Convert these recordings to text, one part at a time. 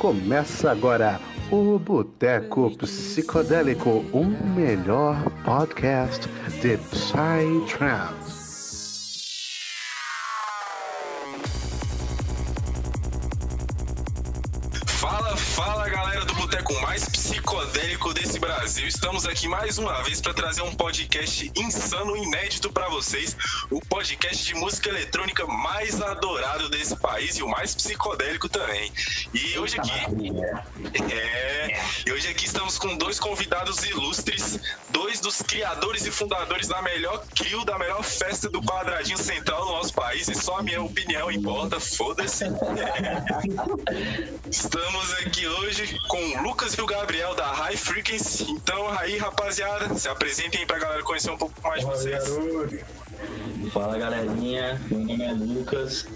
Começa agora o Boteco Psicodélico, o melhor podcast de Psytrance. Boteco mais psicodélico desse Brasil. Estamos aqui mais uma vez para trazer um podcast insano, inédito para vocês. O podcast de música eletrônica mais adorado desse país e o mais psicodélico também. E hoje aqui. É. E hoje aqui estamos com dois convidados ilustres, dois dos criadores e fundadores da melhor crio, da melhor festa do quadradinho central do nosso país. E só a minha opinião importa, foda-se. Estamos aqui hoje com o Lucas e o Gabriel da High Frequency. Então, aí, rapaziada, se apresentem pra galera conhecer um pouco mais de vocês. Fala galerinha, meu nome é Lucas,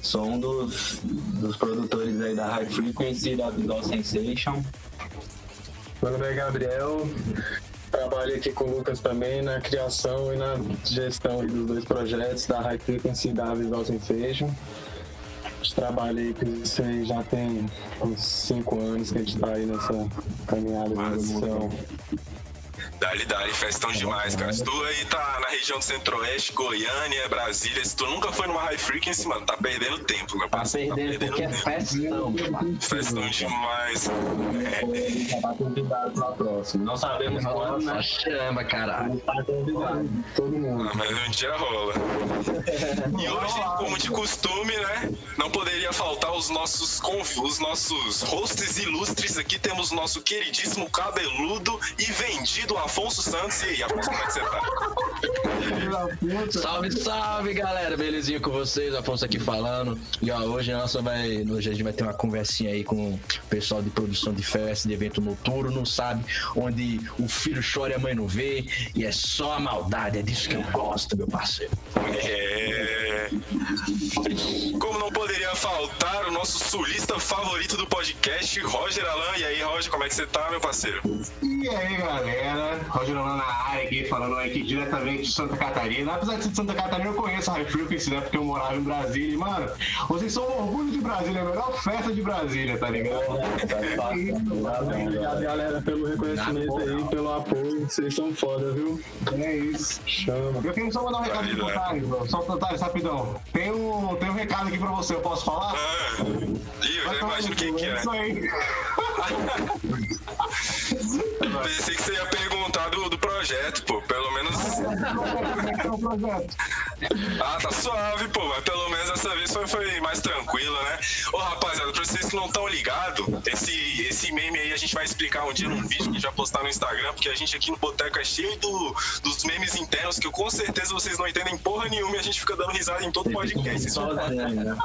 sou um dos, dos produtores aí da High Frequency da Visual Sensation. Meu nome é Gabriel, trabalho aqui com o Lucas também na criação e na gestão dos dois projetos da High Frequency e da Visual Sensation. Gente trabalha aí com isso aí já tem uns 5 anos que a gente tá aí nessa caminhada de produção. Dali, dali, festão demais, cara. Se tu aí tá na região do Centro-Oeste, Goiânia, Brasília, se tu nunca foi numa High Frequency, mano, tá perdendo tempo, meu Tá parceiro. perdendo porque é festão, meu parceiro. Festão demais. É. Tá convidado pra próxima. Não sabemos quando, né? chama, caralho. Tá convidado. Todo mundo. Ah, mas um dia rola. E hoje, como de costume, né? Não poderia faltar os nossos conv... os nossos hosts ilustres. Aqui temos o nosso queridíssimo cabeludo e vendido Afonso Santos. E aí, Afonso, como é que você tá? Salve, salve, galera. Belezinha com vocês? Afonso aqui falando. E ó, hoje a nossa vai. Hoje a gente vai ter uma conversinha aí com o pessoal de produção de festa, de evento noturno, sabe? Onde o filho chora e a mãe não vê. E é só a maldade. É disso que eu gosto, meu parceiro. É. Como não poderia faltar o nosso sulista favorito do podcast, Roger Alan. E aí, Roger, como é que você tá, meu parceiro? E aí, galera? Roger Lana na área aqui, falando aqui diretamente de Santa Catarina. Apesar de ser de Santa Catarina, eu conheço a High Frequency, né? Porque eu morava em Brasília. E, mano, vocês são o orgulho de Brasília, a melhor festa de Brasília, tá ligado? Obrigado, galera, pelo reconhecimento aí, pelo apoio. Vocês são foda, viu? É isso. Chama. Eu queria só mandar um recado aqui pro Thales. Só pro Thales, rapidão. Tem um, tem um recado aqui pra você, eu posso falar? Ah, ih, eu já imagino quem que é. Isso aí. Pensei que você ia perguntar do, do projeto, pô. Pelo menos. Ah, tá suave, pô. Mas pelo menos essa vez foi, foi mais tranquilo, né? Ô, rapaziada, pra vocês que não estão ligados, esse, esse meme aí a gente vai explicar um dia num vídeo que a gente vai postar no Instagram, porque a gente aqui no Boteco é cheio do, dos memes internos que com certeza vocês não entendem porra nenhuma e a gente fica dando risada em todo podcast. Esses, Sozinho, né?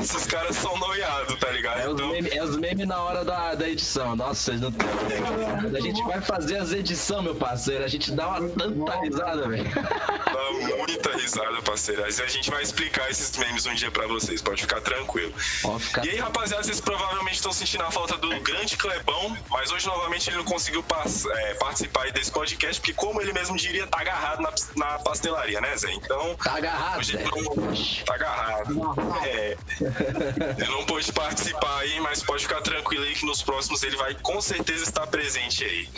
esses caras são noiados, tá ligado? É os Então, memes é os memes na hora da, da edição. Nossa, vocês não ideia. Quando a gente vai fazer as edições, meu parceiro, a gente dá uma tanta risada, velho. dá muita risada, parceiro. Mas a gente vai explicar esses memes um dia pra vocês, pode ficar tranquilo. Ó, fica- E aí, rapaziada, vocês provavelmente estão sentindo a falta do grande Clebão, mas hoje novamente ele não conseguiu é, participar desse podcast, porque como ele mesmo diria, tá agarrado na, na pastelaria, né, Zé? Então, Tá agarrado, hoje não... tá agarrado. É. Ele não pôde participar aí, mas pode ficar tranquilo aí que nos próximos ele vai com certeza estar presente aí.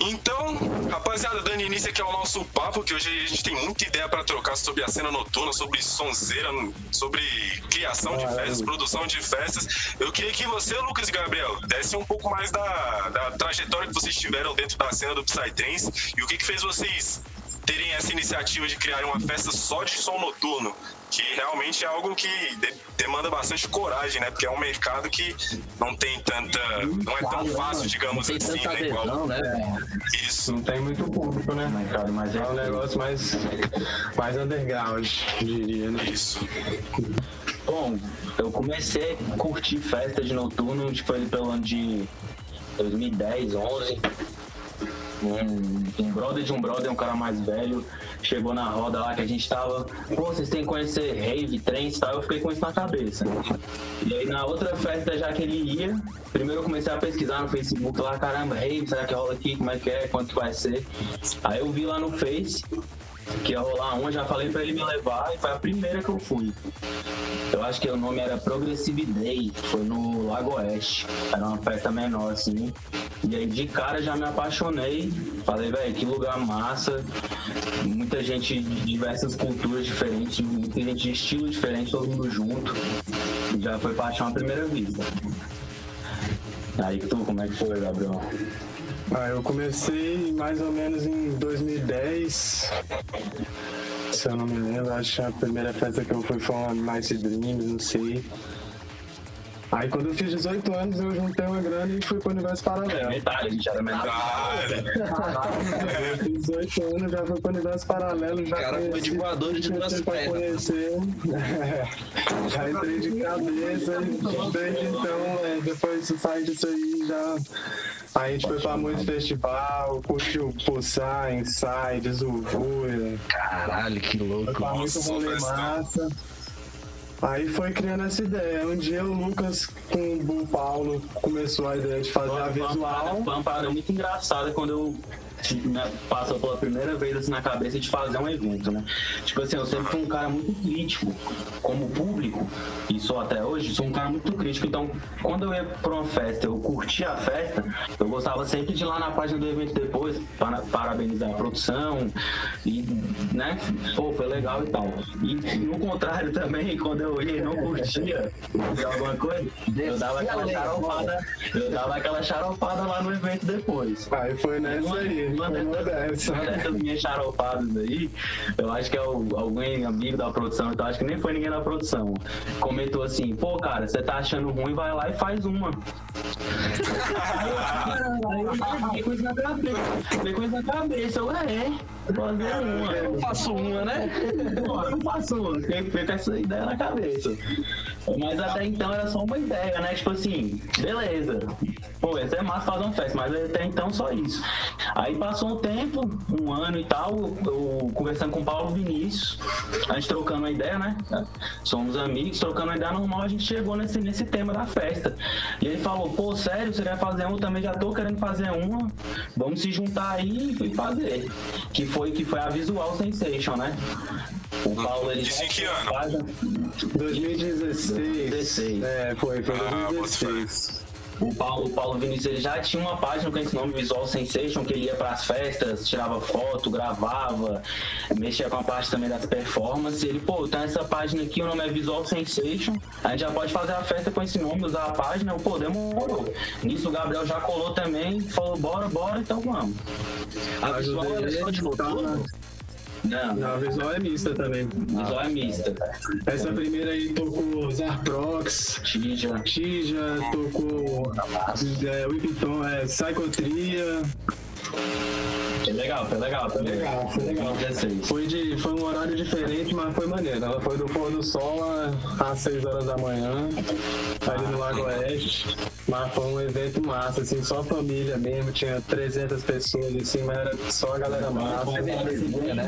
Então, rapaziada, dando início aqui ao nosso papo, que hoje a gente tem muita ideia pra trocar sobre a cena noturna, sobre sonzeira, sobre criação de festas, produção de festas. Eu queria que você, Lucas e Gabriel, desse um pouco mais da, da trajetória que vocês tiveram dentro da cena do Psytrance e o que, que fez vocês terem essa iniciativa de criar uma festa só de som noturno, que realmente é algo que de- demanda bastante coragem, né? Porque é um mercado que não tem tanta. não é tão fácil, digamos Tem assim, tanta né? Igual adesão, né, isso. Não tem muito público, né? Mercado mais É um negócio mais, mais underground, diria, né? Isso. Bom, eu comecei a curtir festa de noturno, tipo, ali pelo ano de 2010, 11. Um, um brother de um brother, um cara mais velho, chegou na roda lá que a gente tava. Pô, vocês têm que conhecer rave, trance e tal. Eu fiquei com isso na cabeça. E aí na outra festa já que ele ia, primeiro eu comecei a pesquisar no Facebook lá, caramba, rave, será que rola aqui? Como é que é? Quanto vai ser? Aí eu vi lá no Face. Que ia rolar uma, já falei pra ele me levar e foi a primeira que eu fui. Eu acho que o nome era Progressive Day, foi no Lago Oeste. Era uma festa menor, assim. E aí de cara já me apaixonei. Falei, velho, que lugar massa. Muita gente de diversas culturas diferentes, muita gente de estilo diferente, todo mundo junto. E já foi paixão à primeira vista. Aí tu, como é que foi, Gabriel? Ah, eu comecei mais ou menos em 2010. Se eu não me lembro, acho que a primeira festa que eu fui foi uma Nice Dreams, não sei. Aí quando eu fiz 18 anos, eu juntei uma grana e fui pro universo paralelo. Metade, a gente era menor. Eu fiz 18 anos, já fui pro universo paralelo, já O cara foi de voador de conheci duas pernas. conhecer. já entrei de cabeça desde então, é, depois de sair disso aí, já a gente foi pra muito festival, curtiu Pulsar, Inside, Zulvura, Caralho, que foi louco. pra muito rolê massa. Aí foi criando essa ideia. Um dia o Lucas com o Paulo começou a ideia de fazer a Foi uma visual. Foi uma parada muito engraçada quando eu passou pela primeira vez assim na cabeça de fazer um evento, né? Tipo assim, eu sempre fui um cara muito crítico como público, e sou até hoje, sou um cara muito crítico. Então, quando eu ia pra uma festa, eu curtia a festa, eu gostava sempre de ir lá na página do evento depois, para, parabenizar a produção, e, né? Pô, foi legal e tal. E no contrário também, quando eu ia e não curtia alguma coisa, eu dava aquela xaropada, eu dava aquela xaropada lá no evento depois. Aí foi nessa aí, Uma dessas, dessa. uma dessas minhas xaropadas aí, eu acho que é o, alguém amigo da produção, então acho que nem foi ninguém da produção. Comentou assim, pô, cara, você tá achando ruim, vai lá e faz uma. Isso na cabeça. Isso na cabeça, eu é, vou fazer uma. Eu faço uma, né? Pô, eu faço uma, com essa ideia na cabeça. Mas até então era só uma ideia, né? Tipo assim, beleza. Pô, ia ser massa fazer uma festa, mas até então só isso. Aí passou um tempo, um ano e tal, eu conversando com o Paulo Vinícius, a gente trocando uma ideia, né? Somos amigos, trocando uma ideia normal, a gente chegou nesse, nesse tema da festa. E ele falou, pô, sério, você quer fazer uma? Eu também já tô querendo fazer uma. Vamos se juntar aí e fazer. Que foi, que foi a Visual Sensation, né? O Paulo, ele Isso em que ano? faz- 2016. 2016. É, foi, foi Ah, 2016. O Paulo, o Paulo Vinícius ele já tinha uma página com esse nome Visual Sensation, que ele ia pras festas, tirava foto, gravava, mexia com a parte também das performances. Ele, pô, tem essa página aqui, o nome é Visual Sensation, a gente já pode fazer a festa com esse nome, usar a página, eu, pô, demorou. Nisso o Gabriel já colou também, falou, bora, bora, então vamos. A visual era só de tá noturno? Não, Não, a visual é mista também. visual é mista. Essa primeira aí tocou Zarprox, Tija. Tija, tocou é, Whipton, é, Psychotria. Foi legal, foi legal, foi Legal, foi legal. 16. Foi, de, foi um horário diferente, mas foi maneiro. Ela foi do pôr do sol às 6 horas da manhã, ali no Lago Oeste. Mas foi um evento massa, assim, só família mesmo. Tinha 300 pessoas, assim, mas era só a galera massa.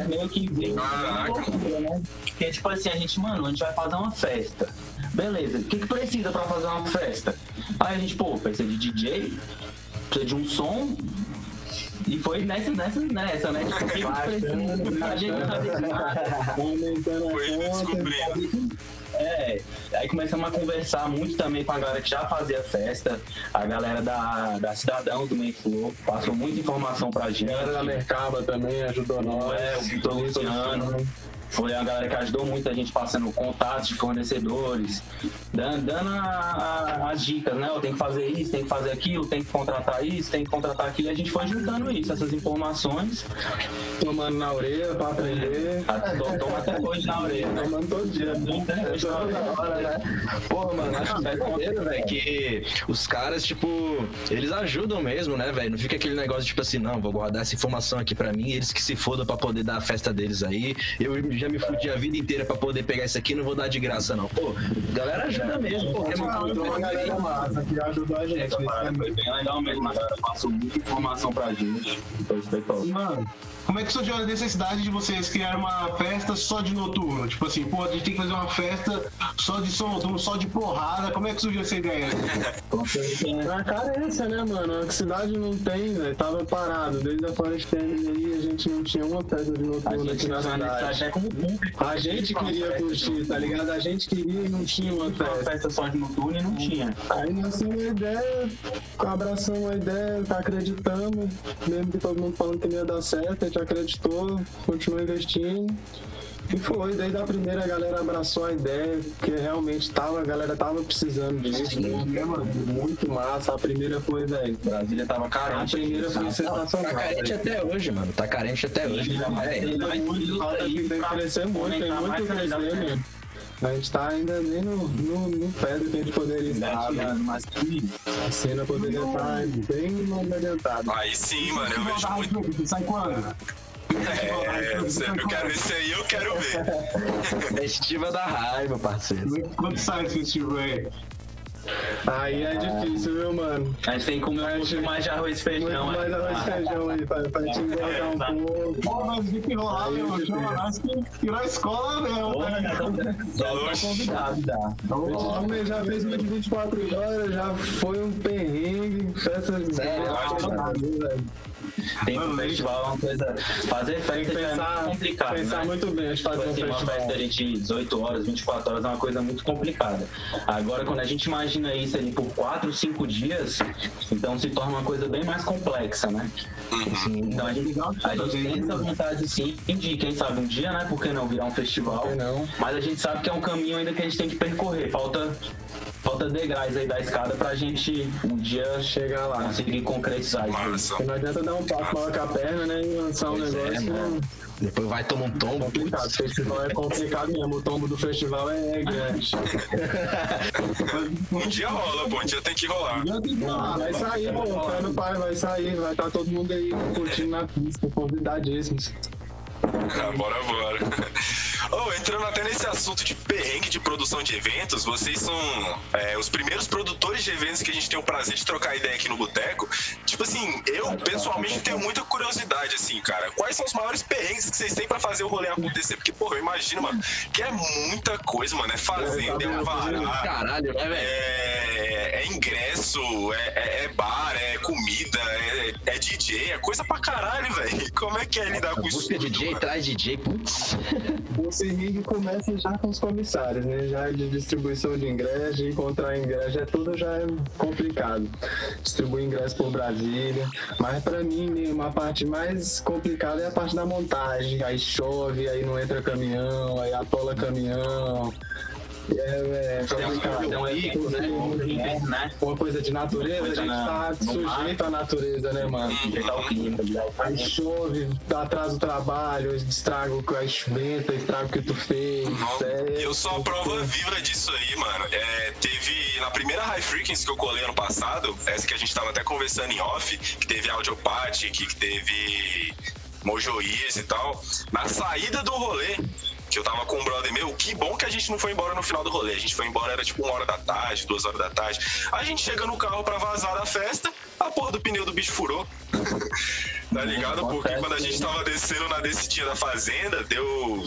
Meio que veio Caraca. loucura, né? Porque, tipo assim, a gente, mano, a gente vai fazer uma festa. Beleza, o que, que precisa pra fazer uma festa? Aí a gente, pô, precisa de DJ, precisa de um som. E foi nessa, nessa, nessa, né? Tipo, que precisa? A gente não sabia de nada. Foi ele descobrindo. É, aí começamos a conversar muito também com a galera que já fazia festa, a galera da, da Cidadão do Menflow, passou muita informação pra gente. A galera da Mercaba também ajudou nós. É, o Vitor Luciano. Foi a galera que ajudou muito a gente passando contatos de fornecedores, dando, dando a- a- as dicas, né? Ó, tem que fazer isso, tem que fazer aquilo, tem que contratar isso, tem que contratar aquilo. E a gente foi juntando isso, essas informações. Tomando na orelha pra aprender. Tô- Toma até hoje na orelha. né? Tomando todo dia. Hoje na orelha. hora, né? Porra, mano, acho que é maneiro, velho, que os caras, tipo, eles ajudam mesmo, né, velho? Não fica aquele negócio, tipo assim, não, vou guardar essa informação aqui pra mim, eles que se fodam pra poder dar a festa deles aí. Eu já me fudi a vida inteira pra poder pegar isso aqui, não vou dar de graça, não. Pô, galera ajuda, mesmo, porque Encontrou uma galera massa que ajudou a gente. essa parada foi bem legal mesmo, a galera passou muita informação pra gente. Foi top. Mano, como é que surgiu a necessidade de vocês criarem uma festa só de noturno? Tipo assim, pô, a gente tem que fazer uma festa só de som noturno, só de porrada. Como é que surgiu essa ideia? É a carência, né, mano? A cidade não tem, velho. Tava parado. Desde a Family aí, a gente não tinha uma festa de noturno aqui gente na não cidade. até como público. A gente queria curtir, tá ligado? A gente queria e não tinha uma Uma festa. festa só de noturno e não tinha. Aí nasceu uma ideia, abraçamos a ideia, tá acreditando, mesmo que todo mundo falando que não ia dar certo, a acreditou, continuou investindo. E foi, desde a primeira a galera abraçou a ideia, porque realmente tava, a galera tava precisando disso, né? muito massa. A primeira foi, velho. Brasília tava A carente. primeira foi Tá sensacional. carente velho. até hoje, mano. Tá carente até hoje. É. Tem muito, falta que crescer muito, tem muito a crescer, mesmo. A gente tá ainda nem no, no, no pé do que a gente poderia estar, né? mas A cena poderia estar bem mais adiantada. Aí sim, mano, eu vejo muito. Sai quando? É, eu quero esse aí, eu quero ver. Festiva da raiva, parceiro. Quando sai esse festival aí? Aí é difícil, viu, mano? A gente tem que comer um pouco mais de arroz e Muito feijão. mais né? arroz e feijão aí, pra, pra te engordar um pouco. Pô, mas tem que rolar, meu. Chama nós que virou escola mesmo. Né? já tá convidado já. O homem já fez uma de 24 horas, já foi um perrengue, festa de Sério? Tem um festival, é uma coisa. Fazer Tem festa já é pensar, muito complicado. pensar né? muito bem fazer Tipo um assim, uma festival. festa ali de 18 horas, 24 horas é uma coisa muito complicada. Agora, quando a gente imagina isso ali por 4, 5 dias, então se torna uma coisa bem mais complexa, né? Então a gente, a gente tem essa vontade sim de, quem sabe, um dia, né? Por que não virar um festival? Não? Mas a gente sabe que é um caminho ainda que a gente tem que percorrer. Falta, falta degraus aí da escada pra gente um dia Chegar lá. conseguir concretizar isso. Porque não adianta dar um passo maior com a perna, né? E lançar um Pois é, negócio mano. Depois vai tomar um tombo. complicado. O festival é complicado mesmo. O tombo do festival é grande. Um dia rola, pô, um dia tem que rolar. Vai sair, pô. Pé no pai, vai sair. Vai estar todo mundo aí curtindo na pista. Convidadíssimos. Ah, bora, bora. Oh, entrando até nesse assunto de perrengue de produção de eventos, vocês são é, os primeiros produtores de eventos que a gente tem o prazer de trocar ideia aqui no Boteco. Tipo assim, eu pessoalmente tenho muita curiosidade, assim, cara. Quais são os maiores perrengues que vocês têm pra fazer o rolê acontecer? Porque, porra, eu imagino, mano, que é muita coisa, mano. É fazenda, é alvará, Caralho, né, velho? é, é ingresso, é, é- é bar, é comida, é, é DJ, é coisa pra caralho, velho. Como é que é lidar com isso? Tudo, DJ, traz DJ, putz. O perrengue começa já com os comissários, né? Já de distribuição de ingresso, de encontrar ingresso, é tudo já é complicado. Distribuir ingresso por Brasília. Mas pra mim, mesmo, a parte mais complicada é a parte da montagem. Aí chove, aí não entra caminhão, aí atola caminhão. É, é. Tem um né? Um né? Uma coisa de natureza, a gente na- tá sujeito à natureza, né, mano? O clima. Aí chove, atrasa o trabalho, estraga o que venta, estraga o que tu fez. é- Eu sou a prova viva disso aí, mano. É, teve na primeira High Frequency que eu colei ano passado, essa que a gente tava até conversando em off, que teve Audiopath, que que teve Mojoias e tal. Na saída do rolê, que eu tava com um brother meu, que bom que a gente não foi embora no final do rolê. A gente foi embora, era tipo uma hora da tarde, duas horas da tarde. A gente chega no carro pra vazar da festa, a porra do pneu do bicho furou. tá ligado? Porque quando a gente tava descendo na descidinha da fazenda, deu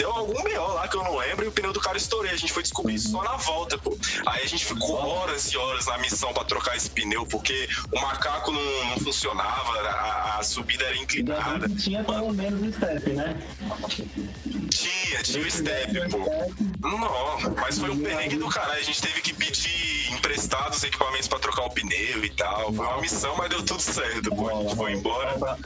deu algum BO lá que eu não lembro e o pneu do cara estourei. A gente foi descobrir isso só na volta, pô. Aí a gente ficou horas e horas na missão pra trocar esse pneu, porque o macaco não, não funcionava, a, a subida era inclinada. Tinha pelo menos step, né? Tinha, tinha o step, pô. Não, mas foi um perrengue do caralho. A gente teve que pedir emprestados equipamentos pra trocar o pneu e tal. Foi uma missão, mas deu tudo certo, pô. A gente foi embora.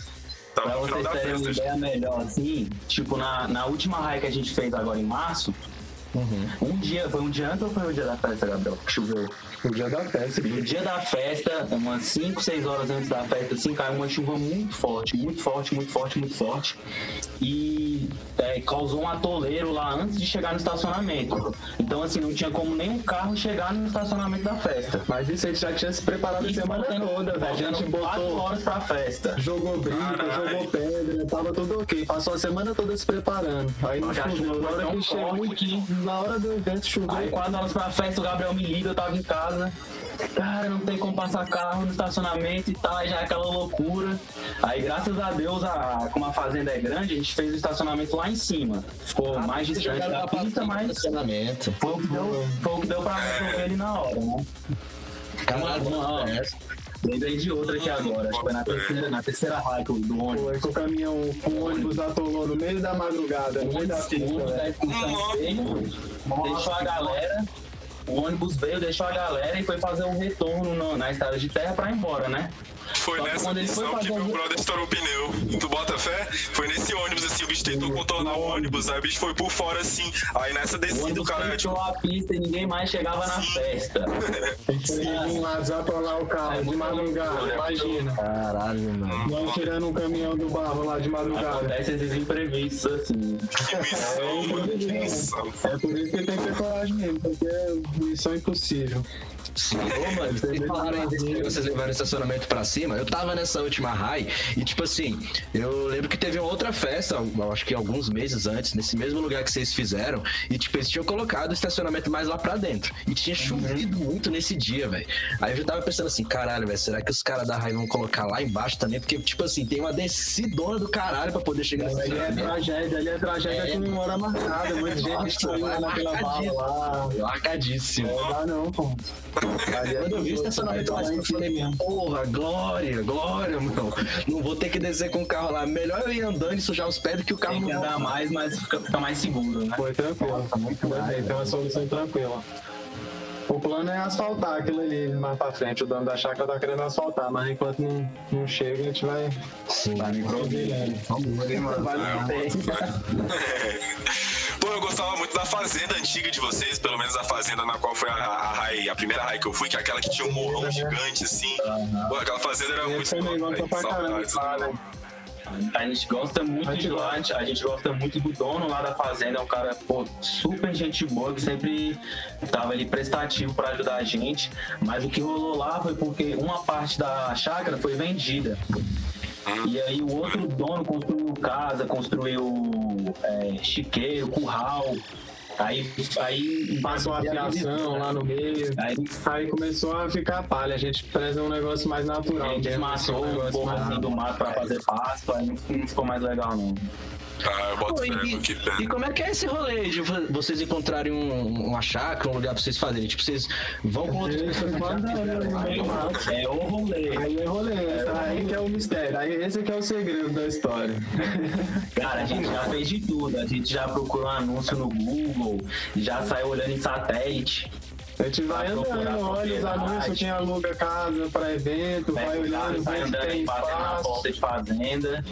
Pra, Tava pra no final vocês da terem uma festa. ideia melhor, assim, tipo, na, na última raia que a gente fez agora em março, um dia, foi um dia antes ou foi o dia da festa, Gabriel? Choveu. O dia da festa. No dia da festa, umas 5, 6 horas antes da festa, assim, caiu uma chuva muito forte, muito forte, muito forte, muito forte. E é, causou um atoleiro lá antes de chegar no estacionamento. Então, assim, não tinha como nenhum carro chegar no estacionamento da festa. Mas isso a gente já tinha se preparado a Isso semana faltando- toda, velho. A gente botou. horas pra festa. Jogou brinco, Caralho. jogou pedra, tava tudo ok. Passou a semana toda se preparando. Aí não choveu. Na hora que chegou, na hora do evento choveu. Aí quatro horas pra festa, o Gabriel me liga, eu tava em casa. Cara, não tem como passar carro no estacionamento e tal, aí já é aquela loucura. Aí, graças a Deus, a, como a fazenda é grande, a gente fez o estacionamento lá em cima. Ficou mais distante da pista, mas estacionamento. foi o que deu, foi o que deu pra resolver ali na hora, né? Caralho, Não, não, é. Lembrei de outra aqui agora, acho que foi na terceira, na terceira raia do do ônibus. Foi o caminhão, o ônibus atolou no meio da madrugada, no meio da pista, excursão veio, deixou a galera, o ônibus veio, deixou a galera e foi fazer um retorno no- na estrada de terra pra ir embora, né? Foi Só nessa missão que fazer meu o- brother estourou o pneu. Tu bota fé? Foi nesse ônibus assim, o bicho tentou contornar o ônibus, aí o bicho foi por fora assim. Aí nessa O descida o cara, fechou tipo, a pista e ninguém mais chegava na festa. A gente foi vir lá o carro de madrugada, imagina. Caralho, mano. Nós tirando um caminhão do barro lá de madrugada. Acontece esses imprevistos assim. que missão, mano, que missão. É por isso que tem que ter coragem mesmo, porque é missão impossível. Ô, mano, vocês falaram aí vocês levaram o estacionamento pra cima. Eu tava nessa última high e, tipo assim, eu lembro que teve uma outra festa, acho que alguns meses antes, nesse mesmo lugar que vocês fizeram, e, tipo, eles tinham colocado o estacionamento mais lá pra dentro. E tinha chovido muito nesse dia, velho. Aí eu já tava pensando assim, caralho, velho, será que os caras da high vão colocar lá embaixo também? Porque, tipo assim, tem uma descidona do caralho pra poder chegar nesse Ali é tragédia, ali é tragédia com hora marcada. Muita gente destruiu vai naquela bala marcadíssimo. lá. Largadíssimo. Não dá não, pô. É Quando eu vi o estacionamento lá, eu falei, porra, glória, glória, mano. Não vou ter que descer com o carro lá. Melhor eu ir andando e sujar os pés do que o carro Tem que não andar mais, mas fica, fica mais seguro, né? Foi tranquilo. Muito bem, tem uma solução tranquila. O plano é asfaltar aquilo ali mais pra frente. O dono da chácara tá querendo asfaltar, mas enquanto não, não chega, a gente vai. Sim. Vai improvisando. Vai no tempo. Pô, eu gostava muito da fazenda antiga de vocês, pelo menos a fazenda na qual foi a, a, raia- a primeira raia que eu fui, que é aquela que tinha um morrão gigante assim. Pô, aquela fazenda era muito boa, Saudades. lá, né? A gente gosta muito A gente de lá, a gente- a gente gosta muito do dono lá da fazenda, é um cara, pô, super gente boa, que sempre tava ali prestativo pra ajudar a gente. Mas o que rolou lá foi porque uma parte da chácara foi vendida. E aí o outro dono construiu casa, construiu é, chiqueiro, curral. Aí, aí Passou a fiação lá no meio. Aí Aí começou a ficar palha. A gente preza um negócio mais a natural. gente mesmo, matou um pouco assim do mato pra fazer pasto, aí não ficou mais legal não. Ah, eu boto Pô, e, que e como é que é esse rolê de vo- vocês encontrarem um, uma chácara, um lugar pra vocês fazerem? Tipo, vocês vão com outras Isso, pessoas. quando é? É o rolê. Aí é rolê, aí que é o mistério, aí esse que é o segredo da história. Cara, a gente já fez de tudo. A gente já procurou um anúncio no Google, já saiu olhando em satélite. A gente vai Vai andando, olha os anúncios, quem aluga casa para evento, vai o carro olhando, se andando tem em fazenda, na espaço. porta de fazenda.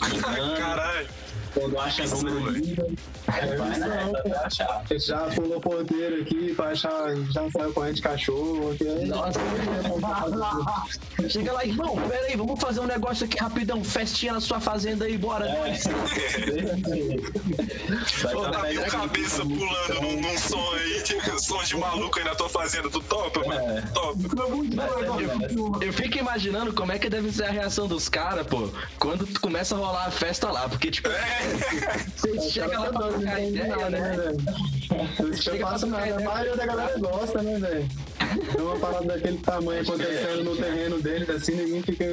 Caralho. Quando acha número. Aí vai nessa até achar. Já pulou porteiro aqui pra achar, já saiu corrente de cachorro. Que é... Nossa, chega lá, irmão, pera aí, vamos fazer um negócio aqui rapidão, festinha na sua fazenda aí, bora, nós. Vai Pô, dar tá mil cabeça pulando num, num som aí, tipo, som de maluco aí na tua fazenda. Tu topa, É. mano? Topa. Eu fico imaginando como é que deve ser a reação dos caras, pô, quando tu começa a rolar a festa lá, porque, tipo, você chega lá pra trocar ideia, né? Isso que eu faço nada. A maioria da galera gosta, né, velho? É uma parada daquele tamanho acontecendo no terreno deles, assim, ninguém fica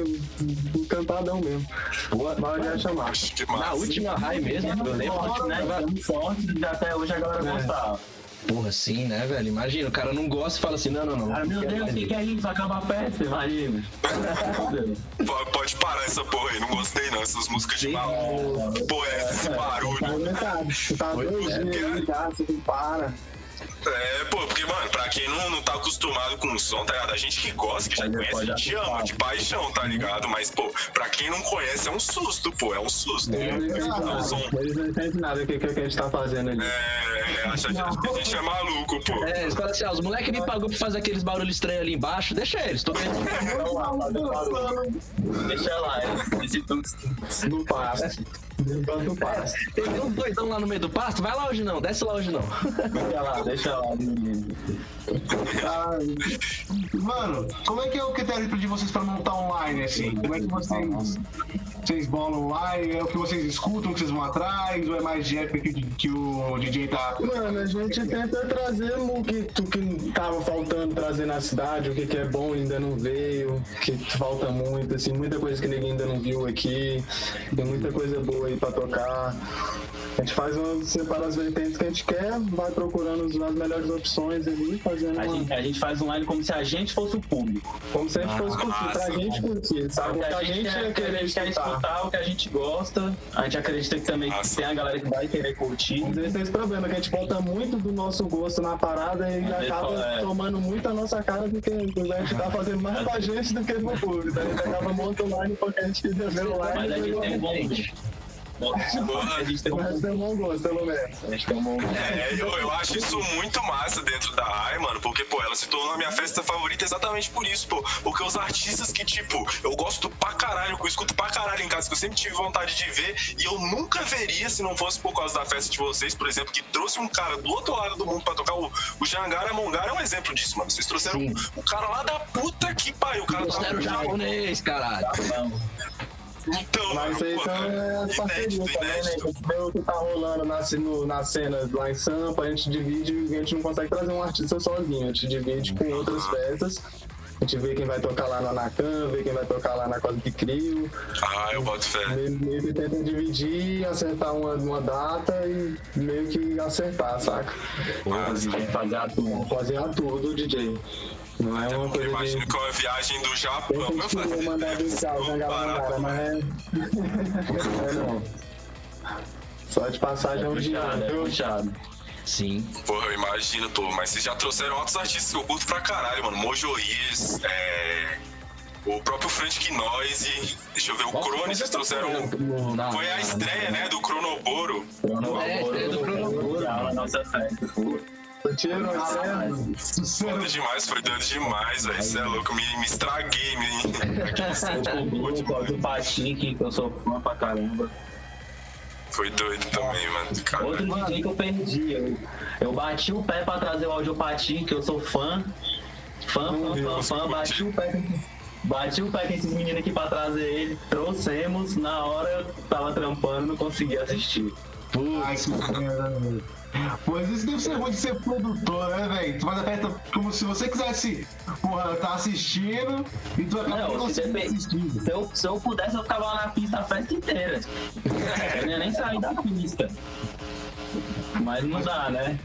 encantadão mesmo. Boa, mas já chamar. Na última raio mesmo, eu lembro, Forte, né? Ficamos fortes e até hoje a galera É. gostava. Porra, sim, né, velho? Imagina, o cara não gosta e fala assim, não, não, não. Cara, meu Deus, o que que é isso? Acaba a festa, imagina. Pode, pode parar essa porra aí, não gostei não. Essas músicas de maluco. Porra, é esse Tá barulho. Tu tá dois dias tá? Você para. É, pô, porque, mano, pra quem não, não tá acostumado com o som, tá ligado? A gente que gosta, que já conhece, a gente ama de paixão, tá ligado? Mas, pô, pra quem não conhece, é um susto, pô, é um susto. Eles não entendem É eles não entendem nada do que, que a gente tá fazendo ali. É, acha que a gente é maluco, pô. É, eles falam assim, ó, os moleques me pagou pra fazer aqueles barulhos estranhos ali embaixo, deixa eles, tô vendo. Deixa lá, esse tudo. No pasto. Enquanto passa. Tem um doidão lá no meio do pasto, vai lá hoje não, desce lá hoje não. Deixa lá, deixa Mano, como é que é o critério de vocês pra montar online, assim? Como é que vocês, vocês bolam online? É o que vocês escutam, que vocês vão atrás? Ou é mais de época que, que o DJ tá... Mano, a gente tenta trazer o que, o que tava faltando trazer na cidade, o que, que é bom ainda não veio, o que falta muito, assim, muita coisa que ninguém ainda não viu aqui, tem muita coisa boa aí pra tocar. A gente faz uma, separa as vertentes que a gente quer, vai procurando as as melhores opções ali, fazendo A uma, gente, a gente faz online como se a gente fosse o público. como se a gente fosse curtir, pra massa. gente curtir, sabe? O que a gente que a querer gente quer escutar. escutar, o que a gente gosta. A gente acredita que também tem a galera que vai querer curtir. Vezes tem esse problema, que a gente bota muito do nosso gosto na parada e vezes, acaba é. tomando muito a nossa cara do que a gente tá fazendo mais pra gente do que pro público. Então a gente acaba montando online porque a gente ver online. Mas a gente tem um bom A gente tem um Mas bom tem um bom gosto, pelo menos. A gente tem um bom É, eu, eu acho isso muito massa dentro da Rai, mano, porque, pô, ela se tornou a minha festa favorita exatamente por isso, pô. Porque os artistas que, tipo, eu gosto pra caralho, que eu escuto pra caralho em casa, que eu sempre tive vontade de ver, e eu nunca veria se não fosse por causa da festa de vocês, por exemplo, que trouxe um cara do outro lado do mundo pra tocar. O, o Jangara Mongara é um exemplo disso, mano. Vocês trouxeram o cara lá da puta que pariu, o cara Trouxeram tava o japonês, caralho. Então, Mas mano, aí pô, então é as parcerias inédito, também, né? A gente vê o que tá rolando na, no- na cena lá em Sampa, a gente divide e a gente não consegue trazer um artista sozinho, a gente divide com outras festas. A gente vê quem vai tocar lá no Anacan, vê quem vai tocar lá na Cosmic Crio. Ah, eu boto fé. Meio, meio que tenta dividir, acertar uma, uma data e meio que acertar, saca? fazer a turma. Fazer a tudo, DJ. Não é uma Eu coisa imagino de. que é uma viagem do Japão. Eu eu queria mandar um salve na galera, mas é. é não. Só de passagem é um dia, Puxado, é viu? puxado. Sim. Porra, eu imagino, pô, mas vocês já trouxeram outros artistas que eu curto pra caralho, mano. Mojoís, é. O próprio Frantic Noise, deixa eu ver, o Crone, vocês trouxeram. Não, Foi a estreia, né, do Cronoboro. É, estreia do Cronoboro. A nossa festa. Tiro? Foda demais, foi doido demais, velho. Você é louco, me, me estraguei, me. Aqui gosto do Patique, que eu sou fã pra caramba. Foi doido também, mano. Cara. Outro DJ que eu perdi. Eu, eu bati o pé pra trazer o áudio Patique, que eu sou fã. Fã, fã, fã, fã. Bati o pé. Bati o pé com esses meninos aqui pra trazer ele. Trouxemos, na hora eu tava trampando, não consegui assistir. Velho. Pois isso deve ser ruim de ser produtor, né, velho? Tu faz a festa como se você quisesse, porra, tá assistindo e tu acaba Não, se, se eu, se eu pudesse, eu ficava lá na pista a festa inteira. Eu nem sair da pista. Mas não dá, né?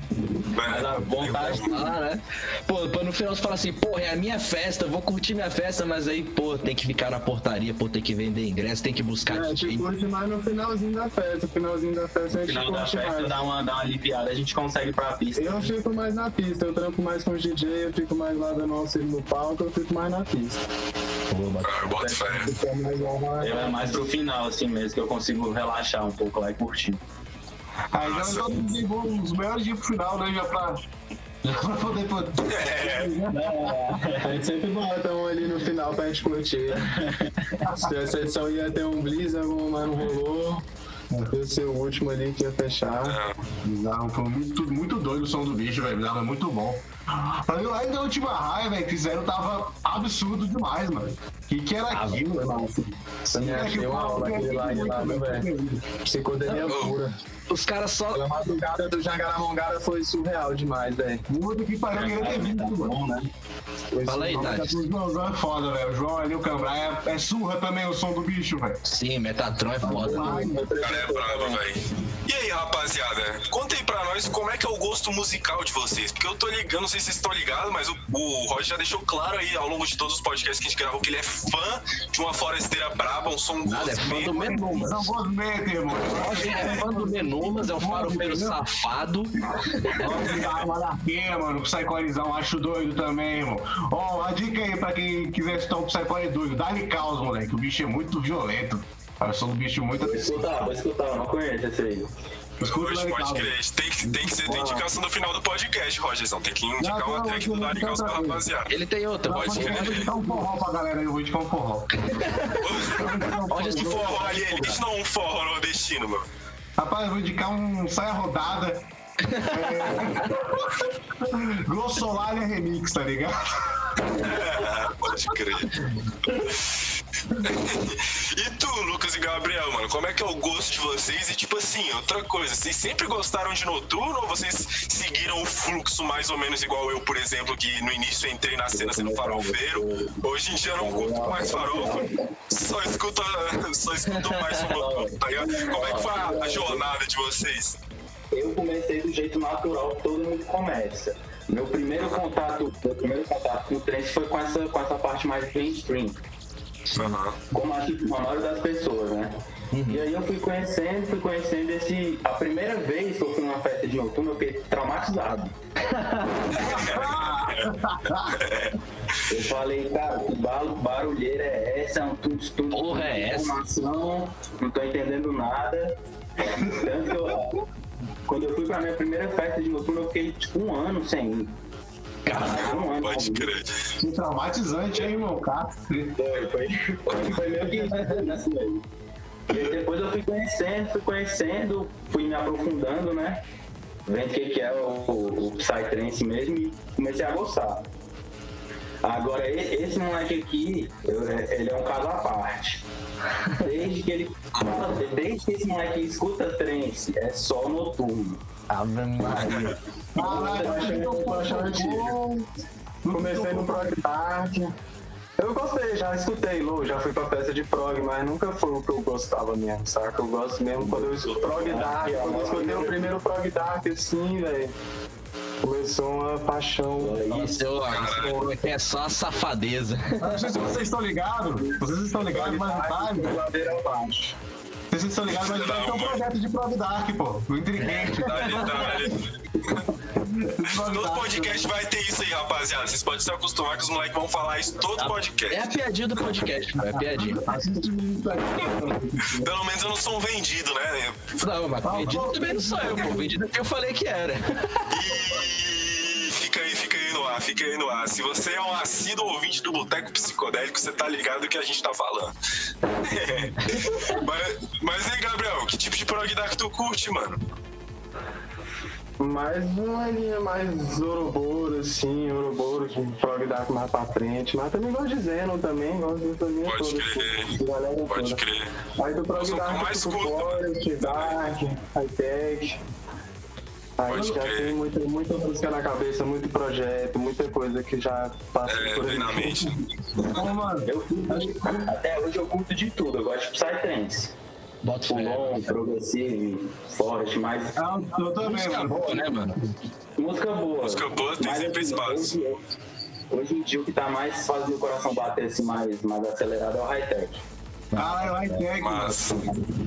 Mas a vontade. Ah, né? Pô, pô, no final você fala assim, porra, é a minha festa, vou curtir minha festa, mas aí, pô, tem que ficar na portaria, pô, tem que vender ingresso, tem que buscar É, a gente DJ. curte mais no finalzinho da festa. Finalzinho da festa a No gente final da curte festa mais. dá uma, dá uma aliviada, a gente consegue ir pra pista. Eu fico mais na pista, eu trampo mais com os DJ, eu fico mais lá dando auxílio no palco, eu fico mais na pista. Ah, eu boto fé. Lá, Eu é mais pro final, assim mesmo, que eu consigo relaxar um pouco lá e curtir. Aí já todo mundo bom, os melhores dias pro final, né? Já pra. Já pra poder. poder... É, A gente sempre bota um ali no final pra gente curtir. Se essa edição ia ter um Blizzard, mas não rolou. Ia ser o último ali que ia fechar. Bizarro, foi muito, muito doido o som do bicho, velho. Bizarro, é muito bom. Pra mim, lá da última raia, velho, que fizeram tava absurdo demais, mano. Que que era aquilo, mano? Também achei uma aula aquele lá, lá, velho. Psicodelia pura. Os caras só. A madrugada do Jangaramongara foi surreal demais, velho. Puta que pariu, eu queria ter vindo, mano. Né? Foi Fala aí. Tati. O Joãozão é foda, velho. O João ali, o Cambrai, é, é surra também o som do bicho, velho. Sim, Metatron é foda. O cara é brabo, velho. E aí, rapaziada, conta aí pra nós como é que é o gosto musical de vocês. Porque eu tô ligando, sei sei se vocês estão ligados, mas o, o Roger já deixou claro aí ao longo de todos os podcasts que a gente gravou que ele é fã de uma forasteira braba, um som Nada, é fã do Menumas. Não vou meter, irmão. Roger é fã do Menumas, é um farofeiro safado. Monarquia, mano, Psychorizão, acho doido também, irmão. Ó, a dica aí pra quem quiser estar um Psycore doido, dá-lhe caos, moleque. O bicho é muito violento. Eu sou um bicho muito. Vou escutar, vou escutar, não conheço esse aí. Escuta o Hoje pode crer. Tem que, tem que ser tua indicação no final do podcast, Rogerzão. Tem que indicar Não, uma track do não, Dari não, Caos pra rapaziada. Ele tem outra, Não, Pode pode Eu crer. vou indicar um forró pra galera aí, eu vou indicar um forró. Roger Um se forró ali, eles não um forró nordestino, meu. Rapaz, eu vou indicar um Saia Rodada. É... Glossolália Remix, tá ligado? É, pode crer. e tu, Lucas e Gabriel, mano, como é que é o gosto de vocês? E tipo assim, outra coisa, vocês sempre gostaram de noturno ou vocês seguiram o fluxo mais ou menos igual eu, por exemplo, que no início entrei na cena sendo farofeiro, hoje em dia eu não curto mais farofa, só escuto, só escuto mais o noturno, tá ligado? Como é que foi a, a jornada de vocês? Eu comecei do jeito natural que todo mundo começa. Meu primeiro contato, meu primeiro contato com o trance foi com essa, com essa parte mais mainstream, Aham. como acho que a maioria das pessoas, né? E aí eu fui conhecendo, fui conhecendo esse. A primeira vez que eu fui numa festa de noturno, eu fiquei traumatizado. Eu falei, cara, que bar- barulheira é essa? É um tum tum Porra é essa? informação, não tô entendendo nada. Tanto que eu, quando eu fui pra minha primeira festa de noturno, eu fiquei tipo um ano sem ir. Um ano Pode crer. Que traumatizante, hein, meu cara? Foi, foi, foi, foi meio que nessa daí. E aí depois eu fui conhecendo, fui conhecendo, fui me aprofundando, né? Vendo o que, que é o, o, o Psytrance mesmo e comecei a gostar. Agora, esse moleque aqui, eu- ele é um caso à parte. Desde que ele. Desde que esse moleque escuta trance, é só noturno. Ave Maria. Antiga. Comecei no Prog Dark. Eu gostei, já escutei Lou, já fui pra festa de prog, mas nunca foi o que eu gostava mesmo, saca? Eu gosto mesmo quando eu escuto prog dark, quando eu escutei o primeiro prog dark assim, velho. Começou uma paixão. Isso, eu, como é que é só a safadeza. Não sei se vocês estão ligados. Vocês estão ligados, mas tá, abaixo. Vocês estão ligados, mas vai ter um projeto de Prog Dark, pô. O Intriguente. Dali, dali. Todo podcast vai ter isso aí, rapaziada. Vocês podem se acostumar que os moleques vão falar isso todo É a podcast. piadinha do podcast, é a piadinha. Pelo menos eu não sou um vendido, né? Não, mas vendido também não sou eu, pô. Vendido é que eu falei que era. E ar, fica aí no ar. Se você é um assíduo ouvinte do Boteco Psicodélico, você tá ligado do que a gente tá falando. mas, mas aí, Gabriel, que tipo de prog dark tu curte, mano? Mais uma linha mais Ouroboros, assim, Ouroboros, de prog dark mais pra frente. Mas também gosto de Zeno também, gosto dessa linha Pode toda. crer. assim, galera Pode toda. crer. Aí do prog eu dark, mais curto, Forest, Dark, Hightech. Aí Pode já crer. tem muita, muita música na cabeça, muito projeto, muita coisa que já passou É, por aí. mente. Ô, mano, Eu curto, até hoje eu curto de tudo, eu gosto de Psytrance. Bota fé. Pulon, progressivo, forte, mas eu, eu também, Música mano. boa, né, mano? música boa. Música boa tem Mas, sempre assim, espaço. Hoje, hoje em dia o que tá mais fazendo o coração bater assim mais, mais acelerado é o high-tech. Caralho, high-tech, mano. Mas,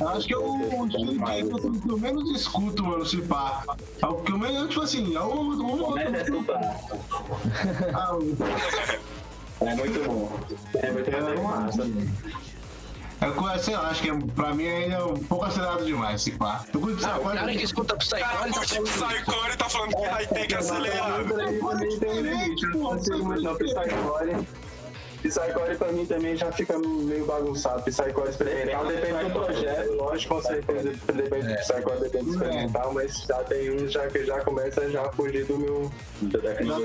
Eu acho que é o DJ que eu menos escuto, mano, se pá. É o que eu menos, tipo assim, é um. um, escutar. ah, um- É muito bom. É muito É bom. massa. É, sei lá, acho que é, pra mim ainda é um pouco acelerado demais, se pá. Eu curto Ah, o Psycore, cara que escuta cara, Psychology tá curte Psycore e tá falando que high-tech é acelerado. Também tem um limite, eu não, Psycore. Psycore pra mim também já fica meio bagunçado. Psycore experimental depende do projeto, lógico, com certeza depende do Psycore, depende do experimental, mas já tem um já que já começa já a fugir do meu.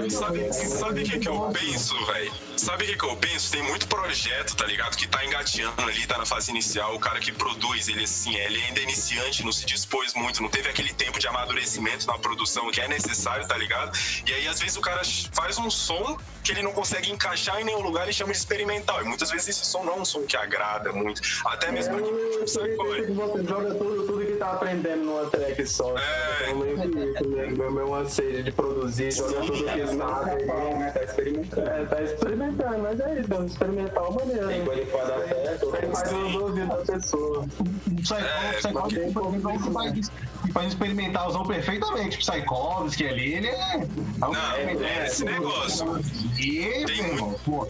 Sabe, sabe o que, que eu penso, velho? Sabe o que, que eu penso? Tem muito projeto, tá ligado? Que tá engateando ali, tá na fase inicial. O cara que produz, ele assim, ele ainda é iniciante, não se dispôs muito, não teve aquele tempo de amadurecimento na produção que é necessário, tá ligado? E aí, às vezes, o cara faz um som que ele não consegue encaixar em nenhum lugar e chama de experimental. E muitas vezes esse som não é um som que agrada muito. Até mesmo É, aqui, tipo, Você joga tudo, tudo que tá aprendendo numa track só. É. Então, meio que né? Meu, meu anseio de produzir, jogar tudo que sabe aí. né? Tá experimentando. É, tá experimentando, mas é isso, é experimental maneiro. Tem coisa que pode dar certo, Tem mais nos ouvidos da pessoa. O Psycho- É, o por exemplo, é um que faz, que faz experimentalzão perfeitamente. O Psychovski ali, ele é. é um Não, é esse negócio. E, Tem meu irmão, pô,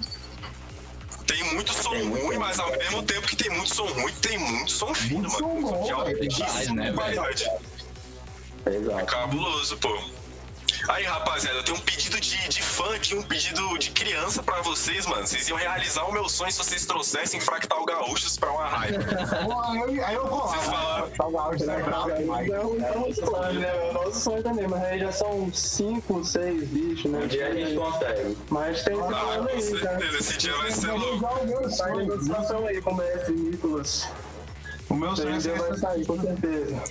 Tem muito som ruim, mas ao mesmo tempo que tem muito som ruim, tem muito som fino, Muito mano. som bom, de velho. altíssima Demais, né, qualidade. Exato. Cabuloso, pô. Aí, rapaziada, eu tenho um pedido de, de fã aqui, um pedido de criança pra vocês, mano. Vocês iam realizar o meu sonho se vocês trouxessem Fractal Gaúchos pra uma raiva. aí eu, aí eu vou Vocês lá. falaram. Tá o áudio, né? Bravo demais. É um é um sonho, né? É o nosso sonho também, mas aí já são cinco, seis bichos, né? Um dia a gente consegue. Mas tem esse Ah, plano com aí, cara. certeza, esse dia vai ser Eu vou louco. usar o meu Tá em sonho. negociação aí com o mestre Nicolas. O meu sonho é sair, com certeza.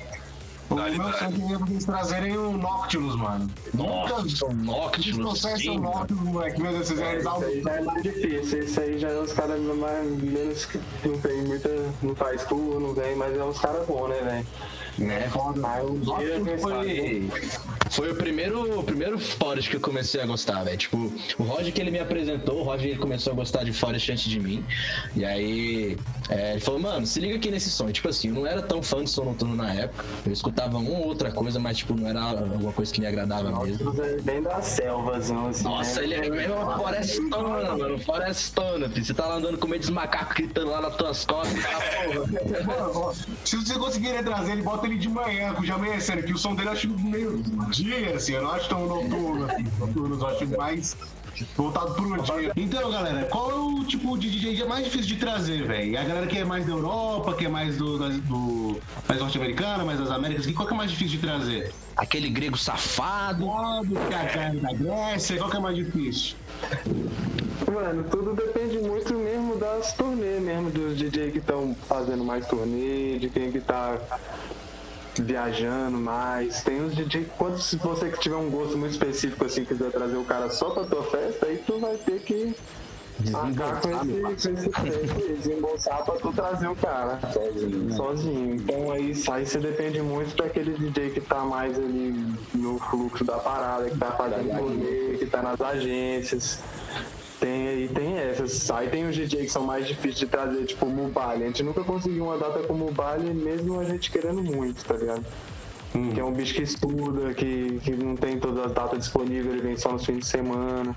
O Dá-lhe, meu sonho dá-lhe. é vocês trazerem o Noctilus, mano. Nunca Nossa, Se Noctilus, trouxessem sim. o Noctilus, moleque, meu Deus, vocês iam realizar Isso aí o. já é mais difícil. Isso aí já é os caras mais, menos que não tem muita. não faz tour, não vem, mas é uns caras bons, né, velho? É quem Noctilus sabe, foi, foi o primeiro, o primeiro Forest que eu comecei a gostar, velho. Tipo, o Roger que ele me apresentou, o Roger ele começou a gostar de Forest antes de mim. E aí é, ele falou, mano, se liga aqui nesse som. E, tipo assim, eu não era tão fã de som noturno na época. Eu escutava uma ou outra coisa, mas tipo, não era alguma coisa que me agradava mesmo. Nós é bem da selvazão, assim. Nossa, né? ele é meio uma florestona, mano. Florestona, filho. Você tá lá andando com meio dos macacos gritando lá nas tuas costas. Tá, porra. Mano, se você conseguir trazer ele, bota ele de manhã, com já amanhecendo, que o som dele eu acho meio dia, assim, eu não acho tão noturno, assim, noturno, eu acho mais voltado pro dia. Então, galera, qual é o tipo de DJ que é mais difícil de trazer, velho? A galera que é mais da Europa, que é mais do, da- do mais norte-americana, mais das Américas, qual que é mais difícil de trazer? Aquele grego safado. Modo, que é a carne da Grécia, qual que é mais difícil? Mano, tudo depende muito mesmo das turnês mesmo, dos DJ que estão fazendo mais turnê, de quem que tá viajando mais. Tem uns DJ quando se você que tiver um gosto muito específico assim, quiser trazer o cara só pra tua festa, aí tu vai ter que arcar com esse, com esse desembolsar pra tu trazer o cara Sozinho. né? sozinho. Então aí, aí você depende muito daquele DJ que tá mais ali no fluxo da parada, que tá fazendo turnê, que tá nas agências. Tem aí, Aí tem os DJ que são mais difíceis de trazer, tipo o Mubali. A gente nunca conseguiu uma data com o Mubali, mesmo a gente querendo muito, tá ligado? Que é um bicho que estuda, que, que não tem todas as datas disponíveis, ele vem só nos fins de semana.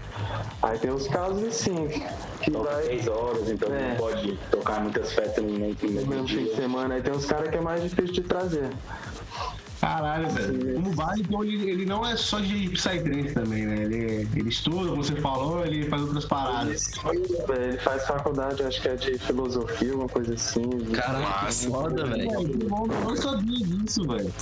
Aí tem os casos assim, que Toca vai seis horas, então É. não pode tocar muitas festas no mesmo fim de semana. Aí tem uns caras que é mais difícil de trazer. Caralho, velho. O Mubali, então, ele, ele não é só de Psytrance também, né? Ele, ele estuda, como você falou, ele faz outras paradas. Ele faz faculdade, acho que é de filosofia, uma coisa assim. Caralho, que foda, velho. Eu não- eu não sabia disso, velho.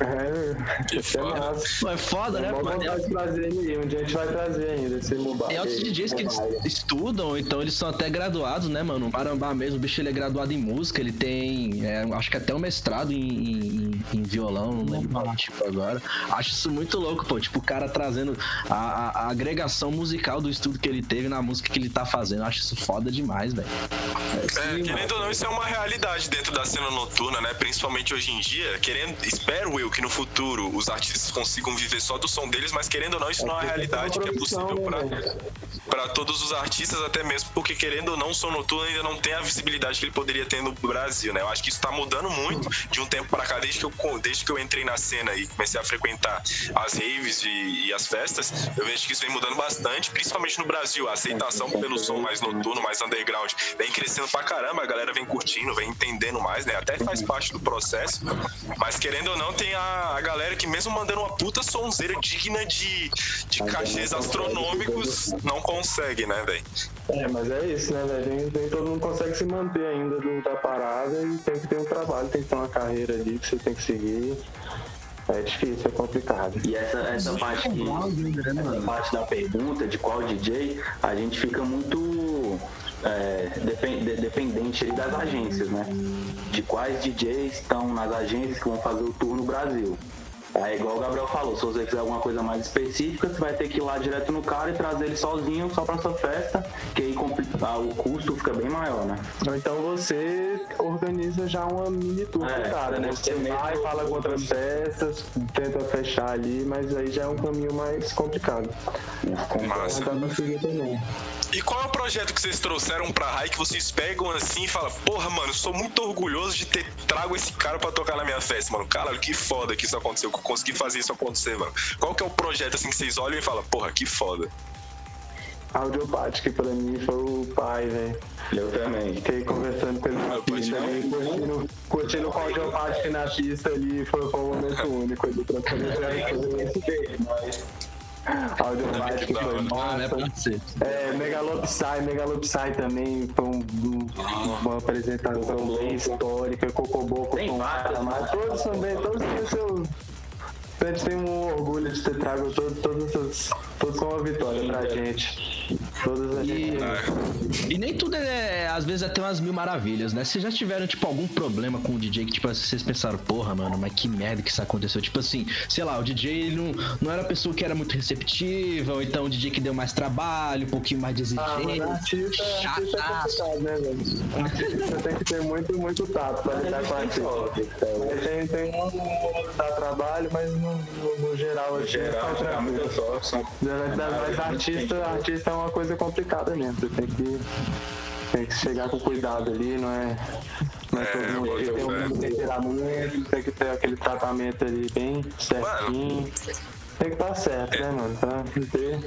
É, Que isso é foda. é foda, né? Mano? vontade de trazer ele. Um dia a gente vai trazer ainda esse mobile. Tem outros DJs que eles estudam, então eles são até graduados, né, mano? O Marambá mesmo, o bicho ele é graduado em música, ele tem, é, acho que até um mestrado em, em- em violão, não lembro qual tipo agora. Acho isso muito louco, pô. Tipo, o cara trazendo a, a- a agregação musical do estudo que ele teve na música que ele tá fazendo. Acho isso foda demais, velho. É, querendo ou não, isso é uma realidade dentro da cena noturna, né? Principalmente hoje em dia. Querendo, espero eu que no futuro os artistas consigam viver só do som deles, mas querendo ou não, isso não é uma realidade que é possível pra, pra todos os artistas, até mesmo porque querendo ou não, o som noturno ainda não tem a visibilidade que ele poderia ter no Brasil, né? Eu acho que isso tá mudando muito de um tempo pra cá, desde que eu, desde que eu entrei na cena e comecei a frequentar as raves e, e as festas, eu vejo que isso vem mudando bastante, principalmente no Brasil. A aceitação pelo som mais noturno, mais underground, vem crescendo pra caramba, a galera vem curtindo, vem entendendo mais, né? Até faz parte do processo, mas querendo ou não, tem a, a galera que mesmo mandando uma puta sonzeira digna de, de cachês astronômicos, não consegue, né, velho? É, mas é isso, né, velho? Nem, nem todo mundo consegue se manter ainda da parada e tem que ter um trabalho, tem que ter uma carreira ali que você tem que seguir. É difícil, é complicado. E essa, essa parte, que, essa parte da pergunta de qual DJ, a gente fica muito é, depen- de- dependente das agências, né? De quais DJs estão nas agências que vão fazer o tour no Brasil. É igual o Gabriel falou, se você quiser alguma coisa mais específica, você vai ter que ir lá direto no cara e trazer ele sozinho só pra sua festa, que aí ah, o custo fica bem maior, né? Então você organiza já uma mini tour É, pro cara, né? você vai, fala com outras festas, tenta fechar ali, mas aí já é um caminho mais complicado. Massa. Não dá pra seguir também. E qual é o projeto que vocês trouxeram pra Rai que vocês pegam assim e falam, porra, mano, sou muito orgulhoso de ter trago esse cara pra tocar na minha festa, mano. Caralho, que foda que isso aconteceu, que eu consegui fazer isso acontecer, mano. Qual que é o projeto assim que vocês olham e falam, porra, que foda. Audiopathic que pra mim foi o pai, velho. Eu também. Fiquei conversando com ele na pista, Audiopathic. ali, curtindo, curtindo com o Audiopathic na pista ali, foi, foi um momento único. Ele trocando ideia, mas... Audiopathic Da hora. foi Ah, né? massa. Pode ser. É, Megalopsy, Megalopsy também foi um- um- uma apresentação bem histórica, Cocoboco Tem várias, cara, mas né? todos também, todos têm seus. A gente tem um orgulho de ter trago todos, todos essas. Todos são uma vitória pra gente. Todas a E, e nem tudo é, às vezes, é ter umas mil maravilhas, né? Vocês já tiveram, tipo, algum problema com o DJ que, tipo, vocês pensaram, porra, mano, mas que merda que isso aconteceu? Tipo assim, sei lá, o DJ ele não, não era a pessoa que era muito receptiva, ou então o DJ que deu mais trabalho, um pouquinho mais de Ah, exigência. artista, artista é complicado, né, velho? Artista você tem que ter muito, muito tato pra lidar com artista. Mas Tem, tem um que dá trabalho, mas no, no, no geral, assim, Geral, tá tranquilo. Mas artista, artista uma coisa complicada mesmo. Você tem que, tem que chegar com cuidado ali, não é. Não é É, todo mundo que tem um temperamento, tem que ter aquele tratamento ali bem certinho. Tem que estar certo, né, mano? Pra ter,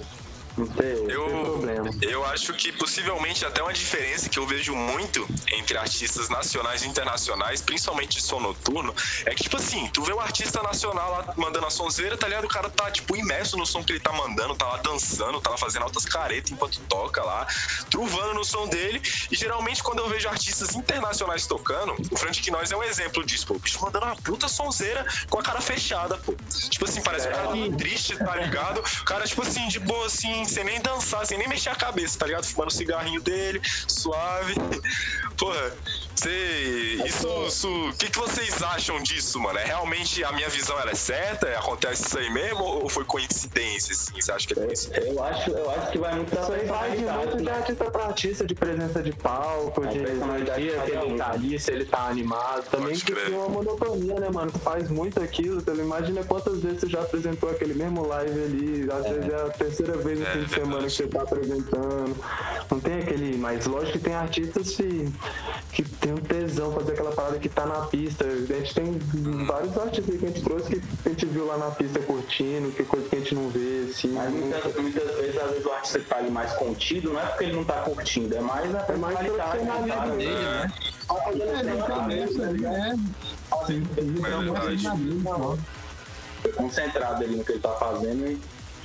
não ter Eu, problema. eu acho que possivelmente até uma diferença que eu vejo muito entre artistas nacionais e internacionais, principalmente de som noturno, é que, tipo assim, tu vê o artista nacional lá mandando a sonzeira, tá ligado? O cara tá, tipo, imerso no som que ele tá mandando, tá lá dançando, tá lá fazendo altas caretas enquanto toca lá, truvando no som dele. E geralmente, quando eu vejo artistas internacionais tocando, o Frantic Noise é um exemplo disso, pô. O bicho mandando uma puta sonzeira com a cara fechada, pô. Tipo assim, parece que o cara tá triste, tá ligado? O cara, tipo assim, de boa, assim, sem nem dançar, sem nem mexer a cabeça, tá ligado? Fumando o cigarrinho dele, suave. Porra, você. Isso. isso o que, que vocês acham disso, mano? É realmente a minha visão ela é certa? Acontece isso aí mesmo? Ou foi coincidência, assim? Você acha que é coincidência? Eu acho, eu acho que vai muito da Isso aí vai de muito de artista pra artista, de presença de palco, A de personalidade dia que ele tá ali, se ele tá animado. Também que tem uma monotonia, né, mano? Tu faz muito aquilo, tu imagina quantas vezes você já apresentou aquele mesmo live ali, às vezes é a terceira vez no É fim de semana que você tá apresentando. Não tem aquele, mas lógico que tem artistas que, que tem um tesão fazer aquela parada que tá na pista. A gente tem vários artistas aí que a gente trouxe que a gente viu lá na pista curtindo, que coisa que a gente não vê, assim. Mas muitas, muitas vezes, às vezes o artista que tá ali mais contido, não é porque ele não tá curtindo, é mais a É mais personalidade dele, né? Fica concentrado ali no que ele tá fazendo e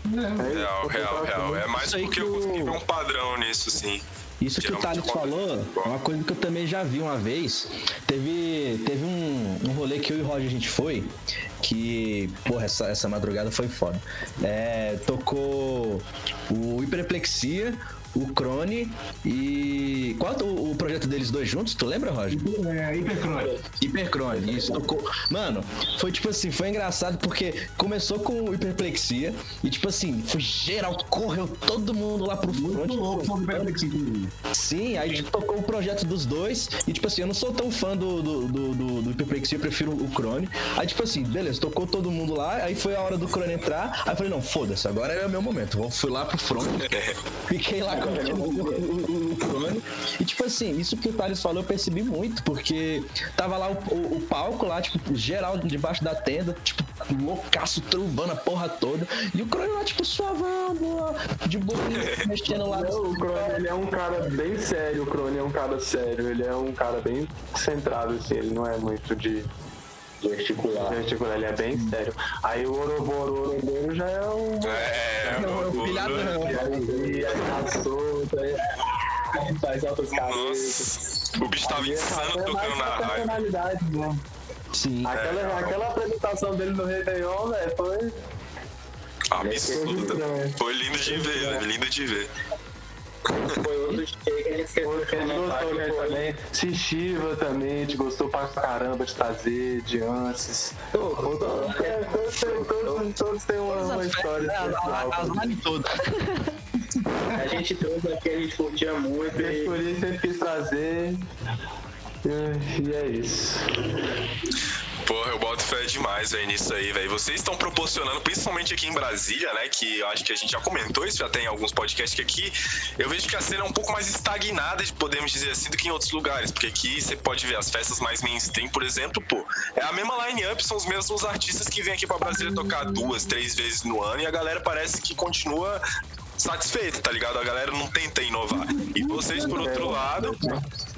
Real, real, real. É mais porque que eu consegui ver um padrão nisso, sim. Isso que o Thales falou é uma coisa que eu também já vi uma vez. Teve, teve um, um rolê que eu e o Roger a gente foi, que, porra, essa, essa madrugada foi foda. É, tocou o Hiperplexia, o Crone e. Qual é o, o projeto deles dois juntos? Tu lembra, Roger? É, hipercrônica. Hipercrone, isso. Tocou. Mano, foi tipo assim, foi engraçado porque começou com o hiperplexia e tipo assim, foi geral, correu todo mundo lá pro front. Muito louco, foi hiperplexia. Sim, aí tipo, tocou o projeto dos dois e tipo assim, eu não sou tão fã do, do, do, do, do hiperplexia, eu prefiro o Crone. Aí tipo assim, beleza, tocou todo mundo lá, aí foi a hora do Crone entrar, aí eu falei, não, foda-se, agora é o meu momento. Vou, fui lá pro front, fiquei lá E tipo assim, isso que o Thales falou eu percebi muito, porque tava lá o, o, o palco lá, tipo, geral debaixo da tenda, tipo, loucaço, truvando a porra toda. E o Crone lá, tipo, suavando, de boa, mexendo lá. Não, o Crone, ele é um cara bem sério, o Crone é um cara sério, ele é um cara bem centrado, assim, ele não é muito de gesticular. gesticular, ele é bem sério. Aí o Oroboro, o Oroboro já é um... É, Não, o- filhado não. E aí, aí tá solto, aí faz altas cabeças. O bicho tava insano é mais tocando na raiva. personalidade, né? Sim. Aquela, aquela apresentação dele no Réveillon, velho, foi. Absurdo. Foi lindo de ver, né? lindo de ver. Foi outro que a gente gostou né, também. Se Shiva também, a gente gostou pra caramba de trazer, de Anses. Todos, todos, têm- todos, todos têm uma, uma história especial. As lives todas. A gente trouxe aqui, a gente curtia muito por isso sempre quis trazer. E, é isso. Porra, eu boto fé demais, velho, nisso aí, velho. Vocês estão proporcionando, principalmente aqui em Brasília, né? Que eu acho que a gente já comentou isso, já tem alguns podcasts que aqui. Eu vejo que a cena é um pouco mais estagnada, podemos dizer assim, do que em outros lugares. Porque aqui você pode ver as festas mais mainstream, por exemplo, pô. É a mesma line-up, são os mesmos artistas que vêm aqui pra Brasília tocar duas, três vezes no ano e a galera parece que continua satisfeita, tá ligado? A galera não tenta inovar. E vocês, por outro lado,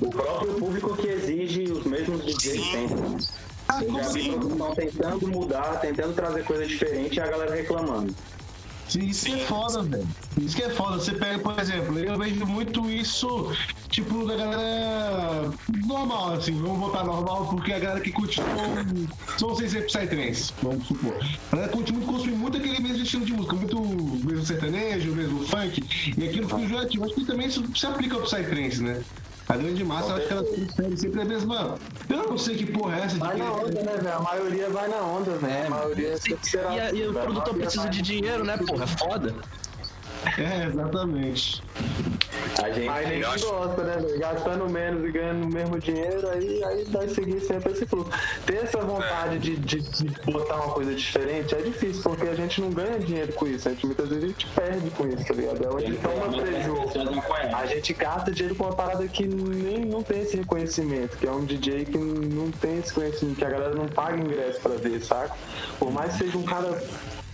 o próprio público que exige os mesmos DJs Sim. sempre. Ah, estão tentando mudar, tentando trazer coisa diferente e a galera reclamando. Sim, isso que é foda, velho. Isso que é foda. Você pega, por exemplo, eu vejo muito isso, tipo, da galera normal, assim, vamos botar normal, porque a galera que continua são sem ser Psytrance, vamos supor. A galera continua consumir muito aquele mesmo estilo de música, muito mesmo sertanejo, mesmo funk, e aquilo fica enjoativo. Acho que também isso se aplica ao Psytrance, né? A grande massa, eu acho que ela prefere sempre a mesma. Eu não sei que porra é essa de Vai na onda, né, velho? A maioria vai na onda, velho. a maioria sempre será E, a- e o produtor precisa de dinheiro, né, porra? É foda. É, exatamente. A gente Aí ninguém acho- gosta, né? Gastando menos e ganhando o mesmo dinheiro, aí, aí vai seguir sempre esse fluxo. Ter essa vontade de, de, de botar uma coisa diferente é difícil, porque a gente não ganha dinheiro com isso. A gente, muitas vezes a gente perde com isso, tá ligado? É onde toma as prejuízo. A gente gasta dinheiro com uma parada que nem não tem esse reconhecimento, que é um DJ que não tem esse conhecimento, que a galera não paga ingresso pra ver, saca? Por mais que seja um cara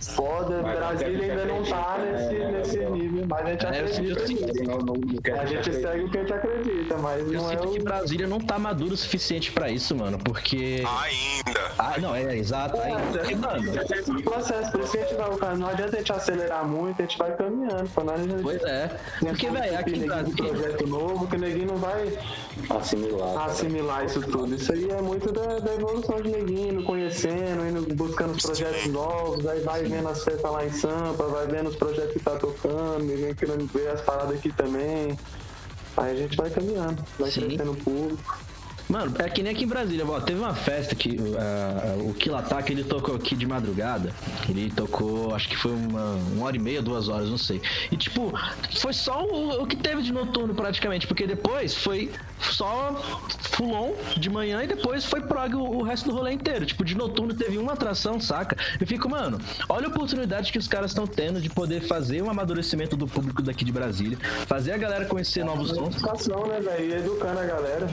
foda, Mas Brasília ainda não tá nesse, é, nesse nível, mas a gente É, acredita. sinto- A gente segue o que a gente acredita, mas Eu não é sinto que o. Brasília não tá maduro o suficiente pra isso, mano. Porque. ainda. Ah, não, é exato. Aí, porque, mano, o processo, por isso que a gente vai, cara, não adianta a gente acelerar muito, a gente vai caminhando, pra nós a gente pois é. Porque, velho, aqui em um Brasília. projeto novo, que o neguinho não vai Assimilar. assimilar isso tudo. Isso aí é muito da, da evolução de neguinho, indo conhecendo, indo buscando os projetos novos, aí vai vendo as festas lá em Sampa, vai vendo os projetos que tá tocando, ninguém querendo ver as paradas aqui também. Aí a gente vai caminhando, vai Sim. crescendo o público. Mano, é que nem aqui em Brasília, ó, teve uma festa que ah, o Kilataque ele tocou aqui de madrugada. Ele tocou, acho que foi uma, uma hora e meia, duas horas, não sei. E tipo, foi só o, o que teve de noturno praticamente, porque depois foi só fulon de manhã e depois foi prog o, o resto do rolê inteiro. Tipo, de noturno teve uma atração, saca? Eu fico, mano, olha a oportunidade que os caras estão tendo de poder fazer um amadurecimento do público daqui de Brasília, fazer a galera conhecer novos sons. Educação, né, velho? Educando a galera.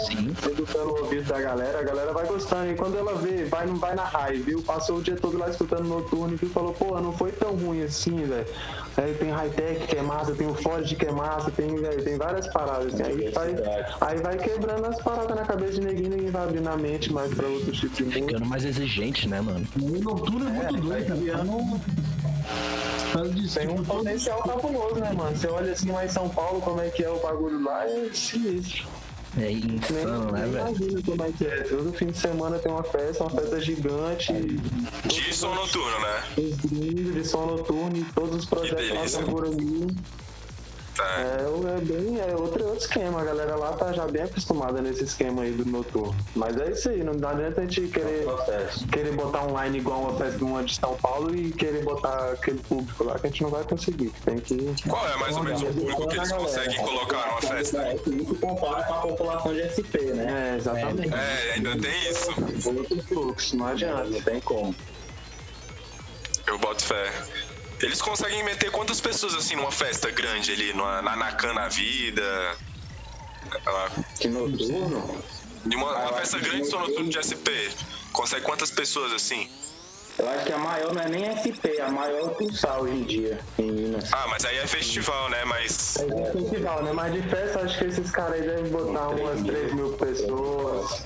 Sim. Educando o ouvido da galera, a galera vai gostando. E quando ela vê, vai, não vai na raiva, viu? Passou o dia todo lá escutando noturno e falou, pô, não foi tão ruim assim, velho. Aí tem high-tech que é massa, tem o Ford que é massa, tem, velho, tem várias paradas. Assim. Aí, vai, aí vai quebrando as paradas na cabeça de ninguém, ninguém vai abrindo a mente mais pra outros tipos de música. Ficando mais exigente, né, mano? O noturno é muito doido. Então, fala disso, Tem um tipo, potencial cabuloso, né, mano? Você olha assim lá em São Paulo, como é que é o bagulho lá, é sinistro. É Nem, insano, né, nem velho? imagina como é que é. Todo fim de semana tem uma festa, uma festa gigante. De som noturno, né? Os gringos de som noturno e todos os projetos lá Tá. É, é bem, é outro, outro esquema. A galera lá tá já bem acostumada nesse esquema aí do noturno. Mas é isso aí, não dá adianta a gente querer, Processo. querer botar um line igual uma festa uma de São Paulo e querer botar aquele público lá que a gente não vai conseguir. Tem que. Qual é mais ou menos o público que eles conseguem colocar numa festa? É que isso compara com a população de SP, né? É, exatamente. É, ainda tem isso. Outro fluxo, não adianta. Não tem como. Eu boto fé. Eles conseguem meter quantas pessoas assim numa festa grande ali, numa, na Nakan na vida? Ah, Que noturno, De uma, uma festa grande só noturno de SP. Consegue quantas pessoas assim? eu acho que a maior não é nem SP, a maior é o Pulsar hoje em dia, em Minas. Ah, mas aí é festival, né? Mas. É festival, né? Mas de festa, acho que esses caras aí devem botar umas 3 mil pessoas.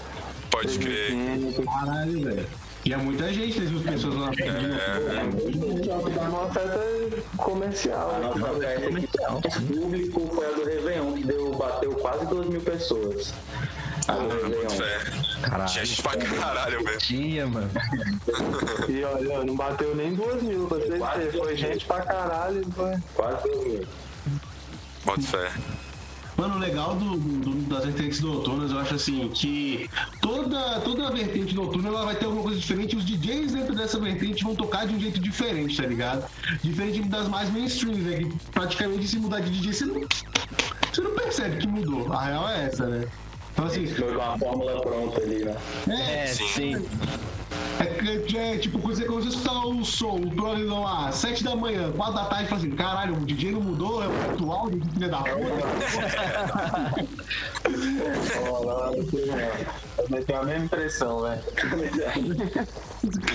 Pode crer. 3.500. Caralho, velho. E é muita gente, 3 mil pessoas lá. Dá uma festa comercial. A né? nossa festa aqui, o público foi a do Réveillon, que deu, bateu quase 2 mil pessoas. Ah. Fé. Caralho. Tinha gente pra caralho, velho. Tinha, mano. E olha, não bateu nem duas mil, pra vocês. Foi mil. gente pra caralho. Foi. Quase dormi. Bota fé. Mano, o legal do, do- das vertentes noturnas, eu acho assim, que toda, toda vertente noturna ela vai ter alguma coisa diferente. e Os DJs dentro dessa vertente vão tocar de um jeito diferente, tá ligado? Diferente das mais mainstream, né? Que praticamente se mudar de DJ, você não, você não percebe que mudou. A real é essa, né? Então assim, Foi com a fórmula pronta ali, né? É, Sim. sim. É, é, é tipo, quando você começa a escutar o som, o programa lá, 7 da manhã, 4 da tarde, e fala assim, caralho, o DJ não mudou, é o atual, de filha da puta. Ó, lá, Eu tenho a mesma impressão, velho.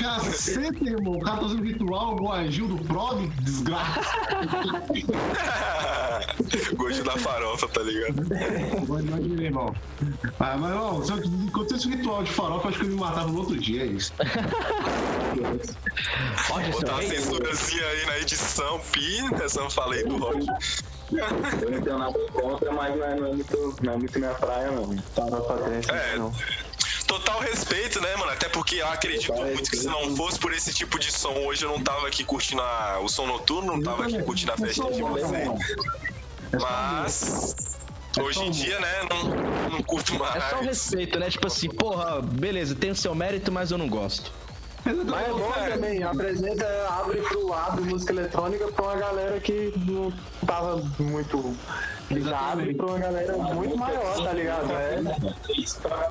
Cacete, irmão, o cara tá fazendo ritual igual a Gil do Prog, desgraça. Gosto da farofa, tá ligado? Mas imagina, irmão. Ah, mas, irmão, se eu acontecesse um ritual de farofa, acho que eu me matava no outro dia, é Roger, Botar uma seu rei. censurazinha aí na edição, pi, essa eu falei do Roger. Eu não tenho nada contra, mas não é, não é muito, não é muito minha praia, não. Tava pra dentro, É. não. Total respeito, né, mano? Até porque eu acredito Total muito que se não fosse por esse tipo de som, hoje eu não tava aqui curtindo a- o som noturno, não tava aqui curtindo a festinha de vocês. Mas hoje em dia, né, não, não curto mais. É só o respeito, né? Tipo assim, porra, beleza, tem o seu mérito, mas eu não gosto. Mas é bom também, apresenta, abre pro abre música eletrônica pra uma galera que não tava muito ligada e pra uma galera muito maior, tá ligado? É.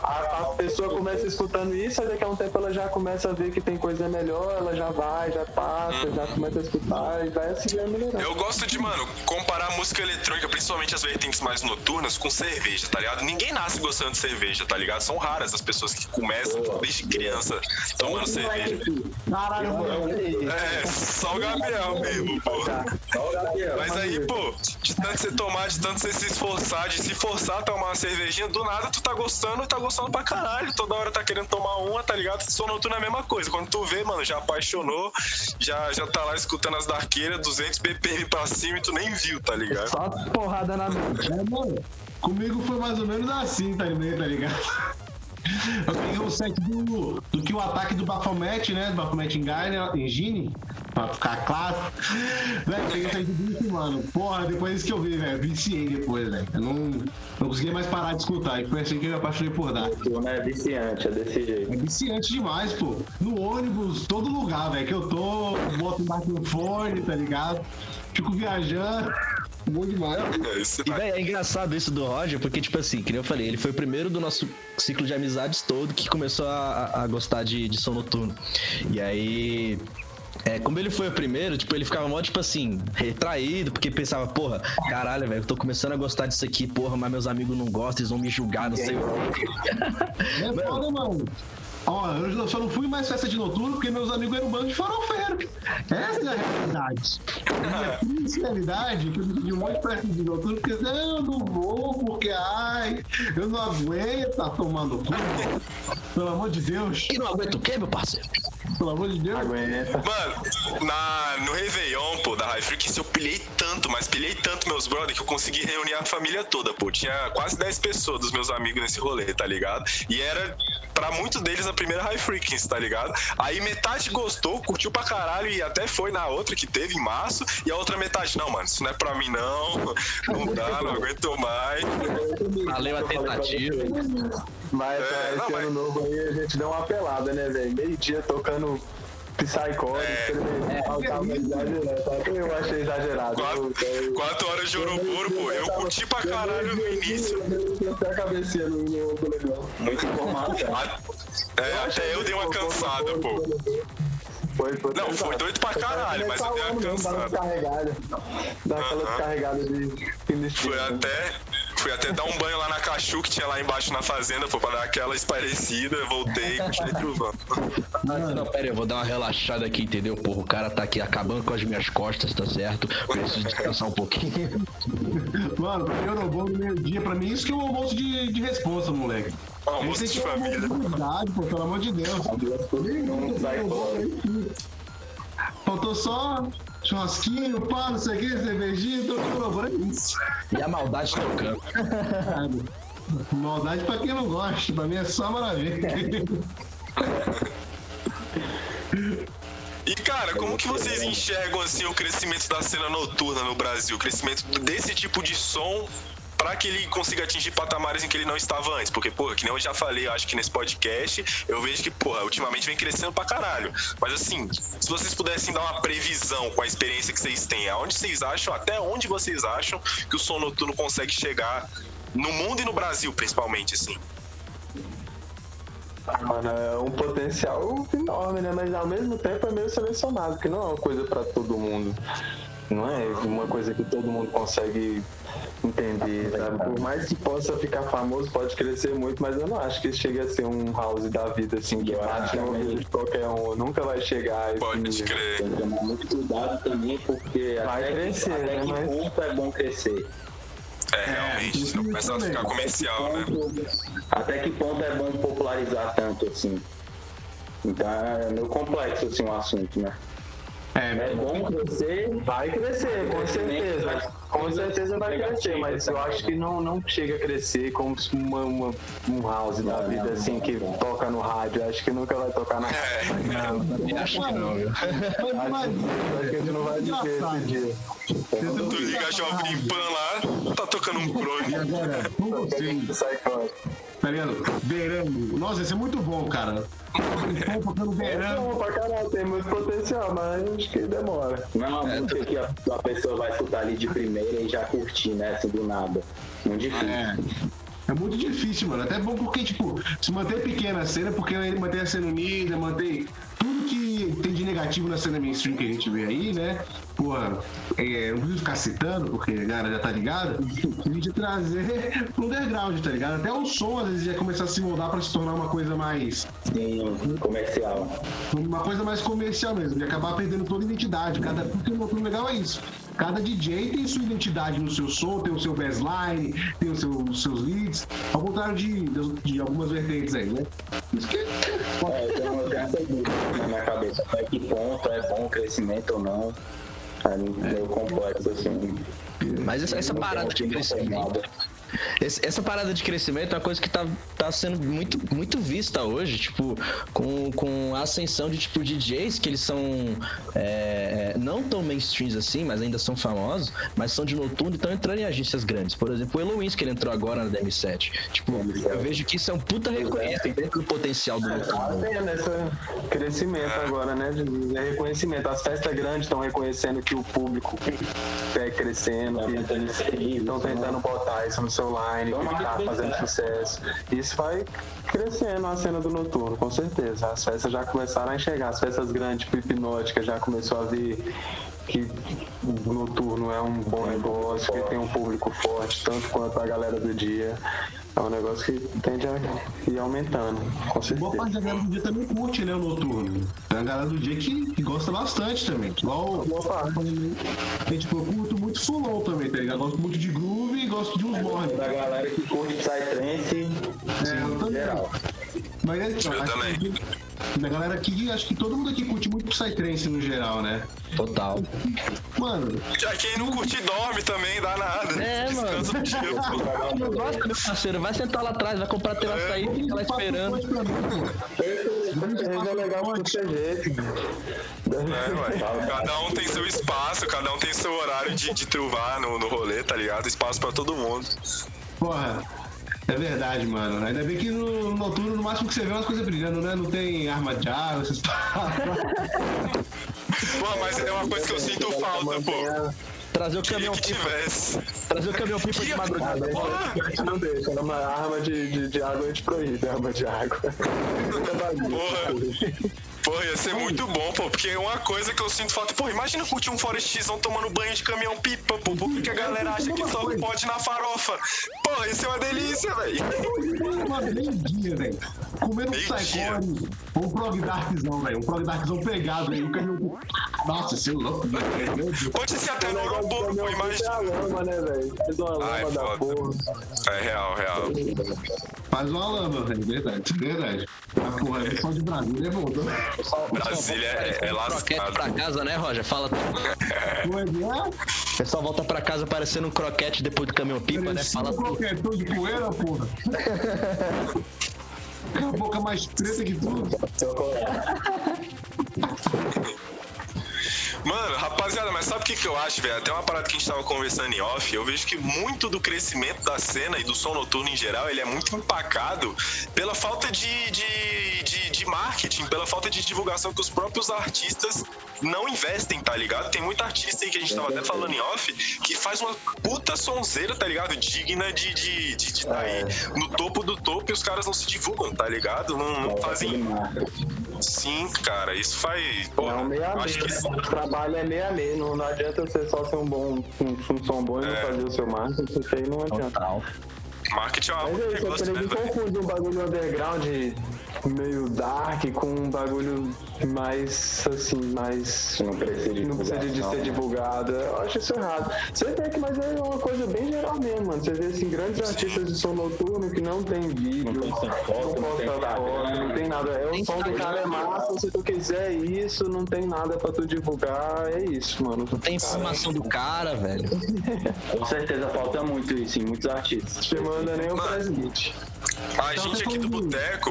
A, a pessoa começa escutando isso, aí daqui a um tempo ela já começa a ver que tem coisa melhor, ela já vai, já passa, já começa a escutar e vai assim vai melhorando. Eu gosto de, mano, comparar música eletrônica, principalmente as vertentes mais noturnas, com cerveja, tá ligado? Ninguém nasce gostando de cerveja, tá ligado? São raras as pessoas que começam desde criança tomando cerveja. Caralho, mano. É, só o Gabriel mesmo, pô. Só o Gabriel. Mas aí, pô, de tanto você tomar, de tanto você se esforçar, de se forçar a tomar uma cervejinha, do nada tu tá gostando e tá gostando pra caralho. Toda hora tá querendo tomar uma, tá ligado? Som noturno é a mesma coisa. Quando tu vê, mano, já apaixonou, já, já tá lá escutando as darqueiras, 200 BPM pra cima e tu nem viu, tá ligado? Só porrada na. É, mano, comigo foi mais ou menos assim, tá ligado? Eu peguei o set do, do que o ataque do Baphomet, né? Do Baphomet Engine, Engine pra ficar claro. Velho, peguei o set disso, mano. Porra, depois que eu vi, velho, viciei depois, velho. Eu não, não conseguia mais parar de escutar. E foi assim que eu me apaixonei por dar. Não é viciante, é desse jeito. É viciante demais, pô. No ônibus, todo lugar, velho, que eu tô, boto do fone, tá ligado? Fico viajando. Bom demais. É E, né? véi, é engraçado isso do Roger, porque, tipo assim, que nem eu falei, ele foi o primeiro do nosso ciclo de amizades todo que começou a, a- gostar de, de som noturno. E aí. É, como ele foi o primeiro, tipo, ele ficava mó, tipo assim, retraído, porque pensava, porra, caralho, velho, eu tô começando a gostar disso aqui, porra, mas meus amigos não gostam, eles vão me julgar, não sei o quê. É foda, mano. Ó, eu só não fui mais festa de noturno porque meus amigos eram um bando de farofeiro. Essa é a realidade. A triste realidade é que eu pedi um monte de festa de noturno porque não, eu não vou, porque ai, eu não aguento tá tomando cu. Pelo amor de Deus, E não aguenta o quê, meu parceiro? pelo amor de Deus. Aguenta. Mano, na, no Réveillon, pô, da High Frequency, eu pilhei tanto, mas pilhei tanto meus brother que eu consegui reunir a família toda, pô. Tinha quase 10 pessoas dos meus amigos nesse rolê, tá ligado? E era, pra muitos deles, a primeira High Frequency, tá ligado? Aí metade gostou, curtiu pra caralho e até foi na outra que teve em março. E a outra metade, não, mano, isso não é pra mim, não. Não dá, não aguento mais. Valeu a tentativa. Mas É, ah, esse não, mas- ano novo aí a gente deu uma pelada, né, velho? Meio dia tocando Psycore, É. exagerado. tá? Eu achei exagerado. Quatro, Eu- quatro horas de Ouroboro, pô. Eu curti pra caralho no início. Eu até a cabecinha no, legal. Muito informação. A- É, até eu dei uma cansada, pô. Foi, foi Não, foi doido pra caralho, mas eu dei uma cansada. Dá aquela descarregada de fim de Fui estilo. até, fui até dar um banho lá na Cachu que tinha lá embaixo na fazenda, pô, pra dar aquela esparecida, voltei e continuei truvando. Não, não, pera aí, eu vou dar uma relaxada aqui, entendeu? Porra, o cara tá aqui acabando com as minhas costas, tá certo? Preciso descansar um pouquinho. Mano, eu no bom no meio-dia, pra mim, isso que é um almoço de, de responsa, moleque. Almoço de é família. de verdade, pô, pelo amor de Deus. Não sai fora. Faltou só churrasquinho, pá, não sei o que, cervejinha, tô é isso. E a maldade tocando. Maldade pra quem não gosta, pra mim é só maravilha. E cara, como que vocês enxergam assim o crescimento da cena noturna no Brasil? O crescimento desse tipo de som para que ele consiga atingir patamares em que ele não estava antes. Porque, pô, que nem eu já falei, eu acho que nesse podcast, eu vejo que, porra, ultimamente vem crescendo pra caralho. Mas assim, se vocês pudessem dar uma previsão com a experiência que vocês têm, aonde vocês acham, até onde vocês acham que o som noturno consegue chegar no mundo e no Brasil, principalmente, assim? Mano, é um potencial enorme, né? Mas ao mesmo tempo é meio selecionado, que não é uma coisa pra todo mundo. Não é uma coisa que todo mundo consegue entender, sabe? Por mais que possa ficar famoso, pode crescer muito, mas eu não acho que chega a ser um house da vida, assim, que bate no ouvido de qualquer um. Nunca vai chegar Pode crer. Tem que tomar muito cuidado também, porque Vai até, crescer, que, até né, que mas- ponto é bom crescer. É, realmente, senão começa a ficar comercial, né? Até que ponto é bom popularizar tanto assim? Então é meio complexo assim o assunto, né? É bom crescer, Vai crescer, com certeza. Com certeza vai crescer, mas eu também. acho que não, não chega a crescer como uma, uma- um house da vida, assim, que toca no rádio. Acho que nunca vai tocar na rádio. Eu acho que não, viu? Acho que a gente não vai viver esse dia. Tu liga a Jovem Pan lá, tá tocando um e agora, com vocês, Sai fora. tá ligado? Verão. Nossa, esse é muito bom, cara. Verão. Não, pra caralho, tem muito potencial, mas acho que demora. não é uma música que a, a pessoa vai escutar ali de primeira e já curtir, né? Assim do nada. Muito difícil. É. É muito difícil, mano. Até bom porque, tipo, se manter pequena a cena, porque ele mantém a cena unida, mantém tudo que tem negativo na cena mainstream que a gente vê aí, né? Porra, é, não preciso ficar citando, porque a galera já tá ligada. A gente trazer pro underground, tá ligado? Até o som, às vezes, ia começar a se moldar pra se tornar uma coisa mais. Sim, comercial. Uma coisa mais comercial mesmo, e acabar perdendo toda a identidade. Cada, porque o legal é isso. Cada DJ tem sua identidade no seu som, tem o seu bassline, tem o seu- os seus leads, ao contrário de, de, de algumas vertentes aí, né? Isso que É, tenho, eu tenho essa dúvida na minha cabeça. Até que ponto é bom o crescimento ou não? É meio complexo, assim. Mas essa, essa parada de crescimento. Esse- essa parada de crescimento é uma coisa que tá, tá sendo muito, muito vista hoje, tipo, com, com a ascensão de tipo DJs que eles são é, é, não tão mainstreams assim, mas ainda são famosos, mas são de noturno e estão entrando em agências grandes. Por exemplo, o Eloins, que ele entrou agora na DM7. Tipo, eu vejo que isso é um puta reconhecimento do potencial do Tá noturno. tendo esse crescimento agora, né? De de reconhecimento. As festas grandes estão reconhecendo que o público é crescendo, tentando estão isso, né? tentando botar isso no seu line, que tá fazendo sucesso. Isso vai crescendo a cena do noturno, com certeza. As festas já começaram a enxergar, as festas grandes, tipo hipnótica, já começou a ver que o noturno é um bom negócio, que tem um público forte, tanto quanto a galera do dia. É um negócio que tende a ir aumentando, com boa certeza. parte da galera do dia também curte, né, o noturno. Tem a galera do dia que, que gosta bastante também. Igual Boa parte. eu, tipo, eu curto muito fulon também, tá ligado? Gosto muito de groove e gosto de uns morning. Da galera que curte Psytrance É, eu em geral. Mas é então, Eu acho também. que da galera aqui, acho que todo mundo aqui curte muito Psytrance no geral, né? Total. Mano, Já quem não curte dorme também, dá nada. É, Descansa mano. um. Não gosta, meu parceiro, vai sentar lá atrás, vai comprar teu açaí e fica lá esperando. Ele é legal por jeito. É, ué. Cada um tem seu espaço, cada um tem seu horário de, de truvar no, no rolê, tá ligado? Espaço pra todo mundo. porra, é verdade, mano. Ainda bem que no noturno, no máximo que você vê é umas coisas brilhando, né? Não tem arma de água, essas. Pô, mas é uma coisa que eu sinto falta, pô. Trazer o caminhão que pipa, tivesse. trazer o caminhão pipa de madrugada. A gente não deixa, né? uma arma de, de, de água a gente proíbe, arma de água. Porra. Pô, ia ser muito bom, pô, porque é uma coisa que eu sinto falta. Pô, imagina curtir um Forestzão tomando banho de caminhão pipa, pô. Por que que a galera acha que só pode na farofa? Pô, isso é uma delícia, velho. Meio-dia, velho. Comendo um ou um Prog Darkzão, velho. Um Prog Darkzão pegado aí. O caminhão. Nossa, seu louco, velho. Meu Deus. Pode ser até no aeroporto, pô, É a imagina. lama, né, velho? Faz uma lama da foda. porra. É real, real. Faz uma lama, velho. Verdade, verdade. Mas, porra, é só de Brasília é Então... Brasília é, é Croquete lascado. pra casa, né, Roger? Fala. É é? O pessoal volta pra casa parecendo um croquete depois do caminhão pipa, né? Fala. qualquer de poeira, porra. Com a boca mais preta que tudo. Mano, rapaziada, mas sabe o que, que eu acho, velho? Até uma parada que a gente tava conversando em off, eu vejo que muito do crescimento da cena e do som noturno em geral, ele é muito empacado pela falta de, de, de, de marketing, pela falta de divulgação que os próprios artistas não investem, tá ligado? Tem muito artista aí que a gente tava até falando em off, que faz uma puta sonzeira, tá ligado? Digna de estar de, de, de tá aí no topo do topo e os caras não se divulgam, tá ligado? Não, não fazem. Sim, cara, isso faz. Pô, É um meio a meio, acho que né? O trabalho é meio a meio. Não, não adianta você só ser um bom, um, um som bom e não É. fazer o seu marketing, isso aí não adianta. Total. marketing é uma Mas é isso, que né, confunde um bagulho underground meio dark com um bagulho mais assim, mais. Não precisa de Não precisa de ser né? divulgado. Eu acho isso errado. Você vê que, mas é uma coisa bem geral mesmo, mano. Você vê assim, grandes artistas de som noturno que não tem vídeo, Não posta foto, não tem foto, não tem nada. É o Tem som do cara é massa, se tu quiser isso, não tem nada pra tu divulgar, é isso, mano. Tem informação do cara, velho. Com certeza falta muito isso em muitos artistas. Te manda nem o presidente. A gente aqui do Boteco.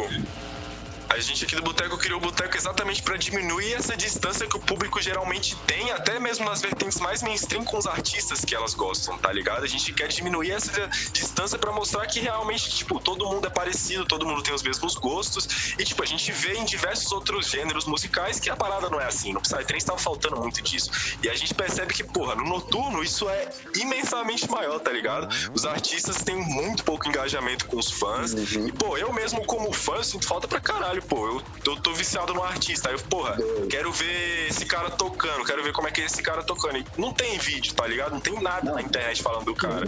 A gente aqui do Boteco criou o Boteco exatamente pra diminuir essa distância que o público geralmente tem, até mesmo nas vertentes mais mainstream com os artistas que elas gostam, tá ligado? A gente quer diminuir essa distância pra mostrar que realmente, tipo, todo mundo é parecido, todo mundo tem os mesmos gostos. E, tipo, a gente vê em diversos outros gêneros musicais que a parada não é assim. No Psytrance tava faltando muito disso. E a gente percebe que, porra, no noturno isso é imensamente maior, tá ligado? Os artistas têm muito pouco engajamento com os fãs. E, pô, eu mesmo, como fã, sinto falta pra caralho, pô. Eu, eu tô viciado no artista. Aí eu, porra, quero ver esse cara tocando, quero ver como é que é esse cara tocando. E não tem vídeo, tá ligado? Não tem nada na internet falando do cara.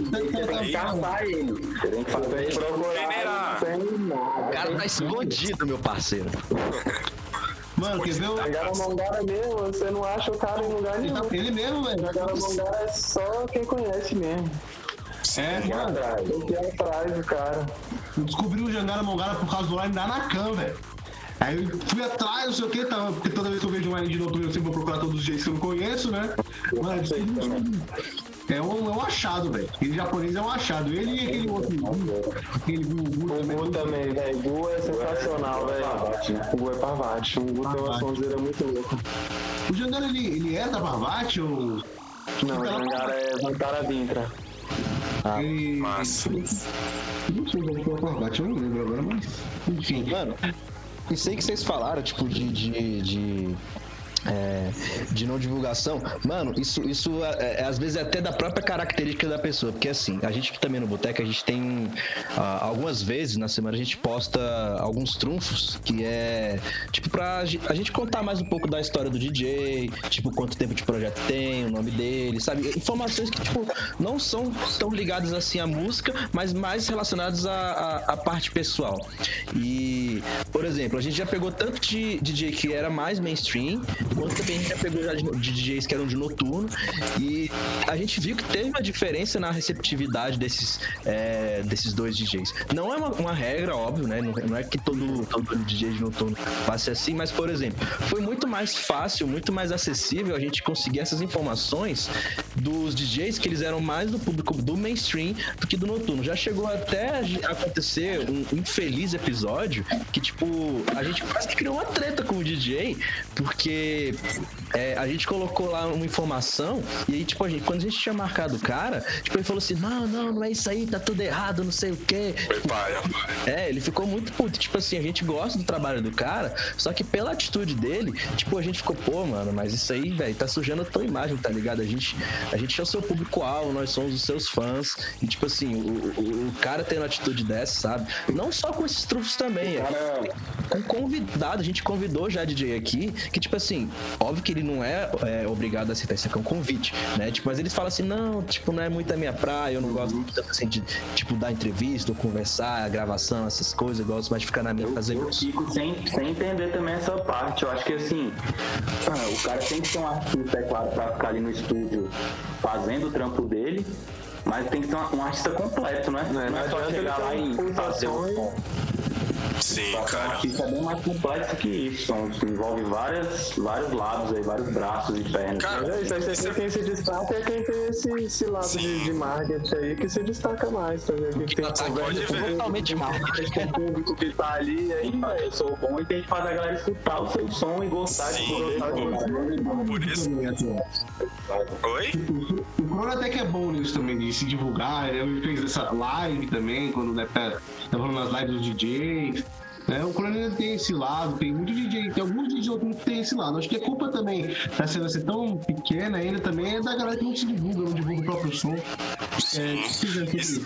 Aí, Caçar ele. Tem que fazer. Não tem nada. O cara tá escondido, meu parceiro. Mano, quer ver? o- Agora Mongara mesmo, você não acha o cara em lugar nenhum. Ele mesmo, velho. Agora Mongara é só quem conhece mesmo. É, mano. O que é atrás do cara. Eu descobri o Jangara Mongara por causa do line da Nakan, velho. Aí eu fui atrás, não sei o que, tá, porque toda vez que eu vejo um line de noturno eu sempre vou procurar todos os jeitos que eu não conheço, né? Descobri- é um, é um achado, velho. Aquele japonês é um achado. Ele e aquele outro. Aquele Gugu O também. Gu também, velho. O Gu é sensacional, velho. O Gu é Parvati. O Gu tem uma sonzeira muito louca. O Jangara, ele, ele é da Parvati ou. Não, o Jangara é Jangara Vintra. Ele. Massa. Não sei como foi a Parvati, eu não lembro agora, mas. Enfim. Mano, isso aí que vocês falaram, tipo, de. de, de... é, de não divulgação, mano, isso, isso é, é, às vezes é até da própria característica da pessoa, porque assim, a gente aqui também no Boteca, a gente tem ah, algumas vezes na semana a gente posta alguns trunfos que é tipo pra a gente contar mais um pouco da história do DJ, tipo quanto tempo de projeto tem, o nome dele, sabe? Informações que tipo não são tão ligadas assim à música, mas mais relacionadas à, à, à parte pessoal. E, por exemplo, a gente já pegou tanto de DJ que era mais mainstream, quanto também a gente já pegou já de, DJs que eram de noturno. E a gente viu que teve uma diferença na receptividade desses, é, desses dois DJs. Não é uma, uma regra, óbvio, né? Não, não é que todo, todo DJ de noturno passe assim, mas, por exemplo, foi muito mais fácil, muito mais acessível a gente conseguir essas informações dos DJs que eles eram mais do público do mainstream do que do noturno. Já chegou até acontecer um infeliz episódio que, tipo, a gente quase que criou uma treta com o DJ, porque lebt. É, a gente colocou lá uma informação e aí, tipo, a gente, quando a gente tinha marcado o cara, tipo, ele falou assim: não, não, não é isso aí, tá tudo errado, não sei o quê. Foi paia. É, ele ficou muito puto. Tipo assim, a gente gosta do trabalho do cara, só que pela atitude dele, tipo, a gente ficou, pô, mano, mas isso aí, velho, tá sujando a tua imagem, tá ligado? A gente, a gente é o seu público-alvo, nós somos os seus fãs. E, tipo assim, o, o, o cara tendo atitude dessa, sabe? Não só com esses trufos também. é Com convidado, a gente convidou já DJ aqui, que, tipo assim, óbvio que ele não é, é, obrigado a aceitar isso aqui, é um convite, né? Tipo, mas eles falam assim, não, tipo, não é muito a minha praia, eu não gosto muito tanto assim de, tipo, dar entrevista ou conversar, gravação, essas coisas, eu gosto mais de ficar na minha fazer Eu isso. fico sem, sem entender também essa parte. Eu acho que assim, ah, o cara tem que ser um artista, é claro, pra ficar ali no estúdio fazendo o trampo dele. Mas tem que ser um artista completo, né? Não, não é só chegar lá e fazer o som. Sim, Só que cara. é bem mais complexo que isso. São, envolve várias, vários lados aí, vários braços e pernas. Cara, Mas é isso, aí você vê quem se destaca é quem tem esse, esse lado de, de marketing aí que se destaca mais, tá vendo? Que tem tá pode ver. totalmente mal. tem público que tá ali, e aí Ah, eu sou bom e tem que fazer a galera escutar o seu som e gostar Sim, de gostar de você. Por isso. Oi? O Crono até que é bom nisso também, de se divulgar. Ele fez essa live também, quando né, tá, tá nas lives dos DJs. Né? O Crono ainda tem esse lado, tem muito DJ, tem alguns outros que tem esse lado. Acho que a culpa também da cena ser tão pequena ainda também é da galera que não se divulga, não divulga o próprio som. É, Isso.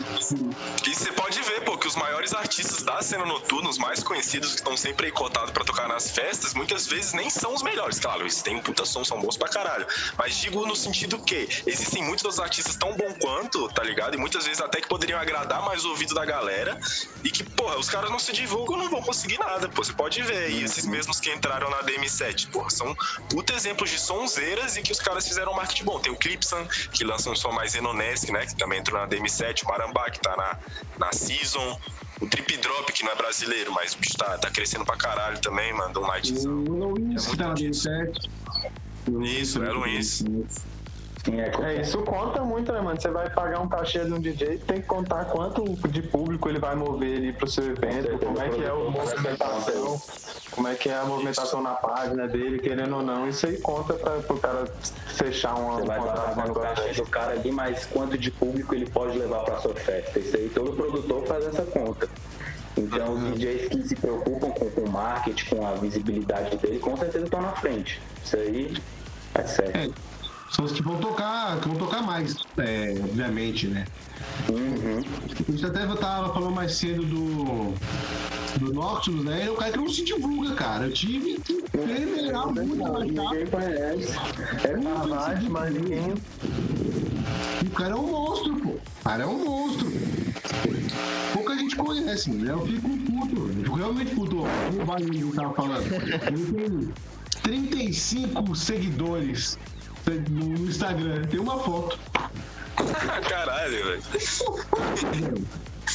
E você pode ver, pô, que os maiores artistas da cena noturna, os mais conhecidos, que estão sempre aí cotados pra tocar nas festas, muitas vezes nem são os melhores. Claro, eles têm um puta som, são bons pra caralho. Mas digo no sentido que existem muitos dos artistas tão bom quanto, tá ligado? E muitas vezes até que poderiam agradar mais o ouvido da galera. E que, porra, os caras não se divulgam, não vão conseguir nada, pô. Você pode ver. E esses mesmos que entraram na DM7, porra, são puta exemplos de sonzeiras e que os caras fizeram um marketing bom. Tem o Clipsan, que lança um som mais Enonesque, né? Que também entrou na DM7, o Marambá, que tá na, na Season. O Trip Drop, que não é brasileiro, mas o bicho tá, tá crescendo pra caralho também, mandou um nightzão. O Luiz, que tá na disso. 27. Isso, é Luiz. Sim, é, É, isso conta muito, né, mano? Você vai pagar um cachê de um DJ, tem que contar quanto de público ele vai mover ali pro seu evento, como é que é a movimentação, como é que é a movimentação na página dele, querendo ou não. Isso aí conta pra, pro cara fechar uma, Você um vai estar contrato com pagando o cachê do cara ali, mas quanto de público ele pode levar pra sua festa? Isso aí todo produtor faz essa conta. Então os DJs que se preocupam com, com o marketing, com a visibilidade dele, com certeza estão na frente. Isso aí é certo. É, são os que vão tocar, que vão tocar mais, é, obviamente, né? Uhum. A gente até tava falando mais cedo do. Do Nocturus, né? Ele é um cara que não se divulga, cara. Eu tive que revelar muito mais rápido. Ninguém conhece. É Carvalho, mas ninguém. O cara é um monstro, pô. O cara é um monstro. Pouca gente conhece, né? Eu fico puto. Eu fico realmente puto. o Wagner tava falando. Ele tem 35 seguidores no Instagram. Tem uma foto. Caralho, velho.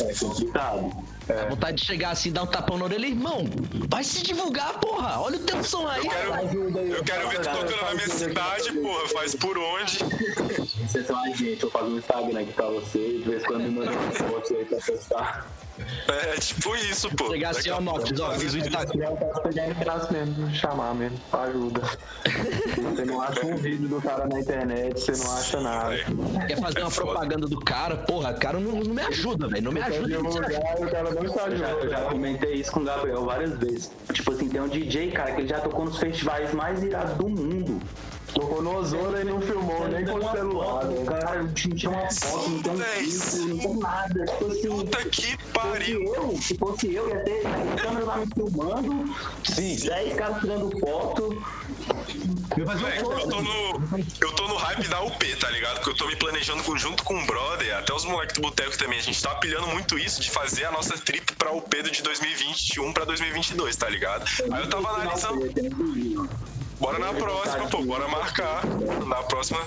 É complicado. Dá vontade de chegar assim, dar um tapão na orelha, irmão. Vai se divulgar, porra. Olha o teu som aí. Eu quero, Ajuda eu quero ver tu tocando na minha ajuda cidade, porra. Faz por onde? Você são a gente, eu faço um Instagram aqui pra você, de vez em quando eu mando uma foto aí pra testar. É tipo isso, pô. Chegar assim, a ó, Noctis, ó, fiz o. Instagram. Eu posso pegar em braço mesmo, chamar mesmo, ajuda. Você não acha um vídeo do cara na internet, você não acha nada. Quer fazer uma É propaganda do cara, porra, cara não, não me ajuda, velho. Não me ajuda. divulgar, o cara não Eu já, eu já comentei isso com o Gabriel várias vezes. Tipo assim, tem um DJ, cara, que ele já tocou nos festivais mais irados do mundo. Tocou no Ozona e não filmou nem com o celular. foto, né? cara, não tinha uma foto, não tem um vídeo, não tem nada. Tipo assim, Puta que se pariu. eu, se fosse eu, ia ter a câmera lá me filmando, Sim. 10 caras tirando foto. Eu uma eu tô no. Eu tô no hype da UP, tá ligado? Porque eu tô me planejando com- junto com o brother, até os moleques do Boteco também. A gente tá pilhando muito isso de fazer a nossa trip pra UP do de 2021 pra 2022, tá ligado? Aí eu tava analisando. Bora na próxima, pô, bora marcar. Na próxima,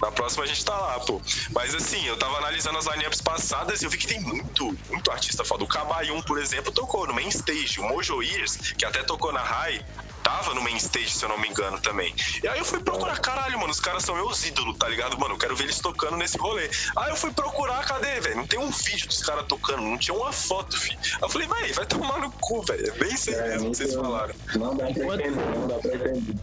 na próxima a gente tá lá, pô. Mas assim, eu tava analisando as lineups passadas e eu vi que tem muito, muito artista foda. O Cabaium, por exemplo, tocou no main stage. O Mojo Ears, que até tocou na High, tava no main stage, se eu não me engano, também. E aí eu fui procurar, caralho, mano, os caras são meus ídolos, tá ligado? Mano, eu quero ver eles tocando nesse rolê. Aí eu fui procurar, cadê, velho? Não tem um vídeo dos caras tocando, não tinha uma foto, fi. Aí eu falei, vai, vai tomar no cu, velho. É bem isso aí mesmo que vocês falaram. Não dá pra entender, não dá pra entender.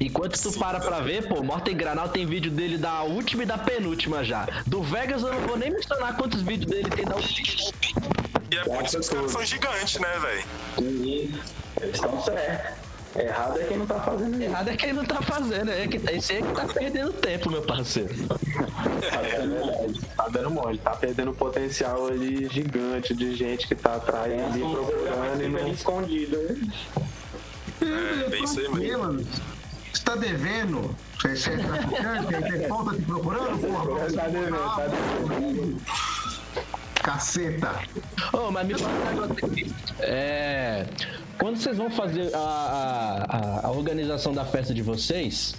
Enquanto tu para pra ver, pô, Morten Granal tem vídeo dele da última e da penúltima já. Do Vegas eu não vou nem mencionar quantos vídeos dele tem da última. E é por isso que os caras são gigantes, né, velho? Eles estão certos. Errado é quem não tá fazendo isso. Errado é quem não tá fazendo, é que, esse aí que tá perdendo tempo, meu parceiro. É verdade. Tá dando mole, tá perdendo potencial ali gigante de gente que tá atrás Tem ali procurando e não. escondido, né? É, bem isso aí mesmo. Você tá devendo? Você é traficante? Tem, tem falta te procurando, porra? Tá devendo, tá devendo. Caceta. Ô, mas me fala um negócio aqui. É. quando vocês vão fazer a, a, a organização da festa de vocês,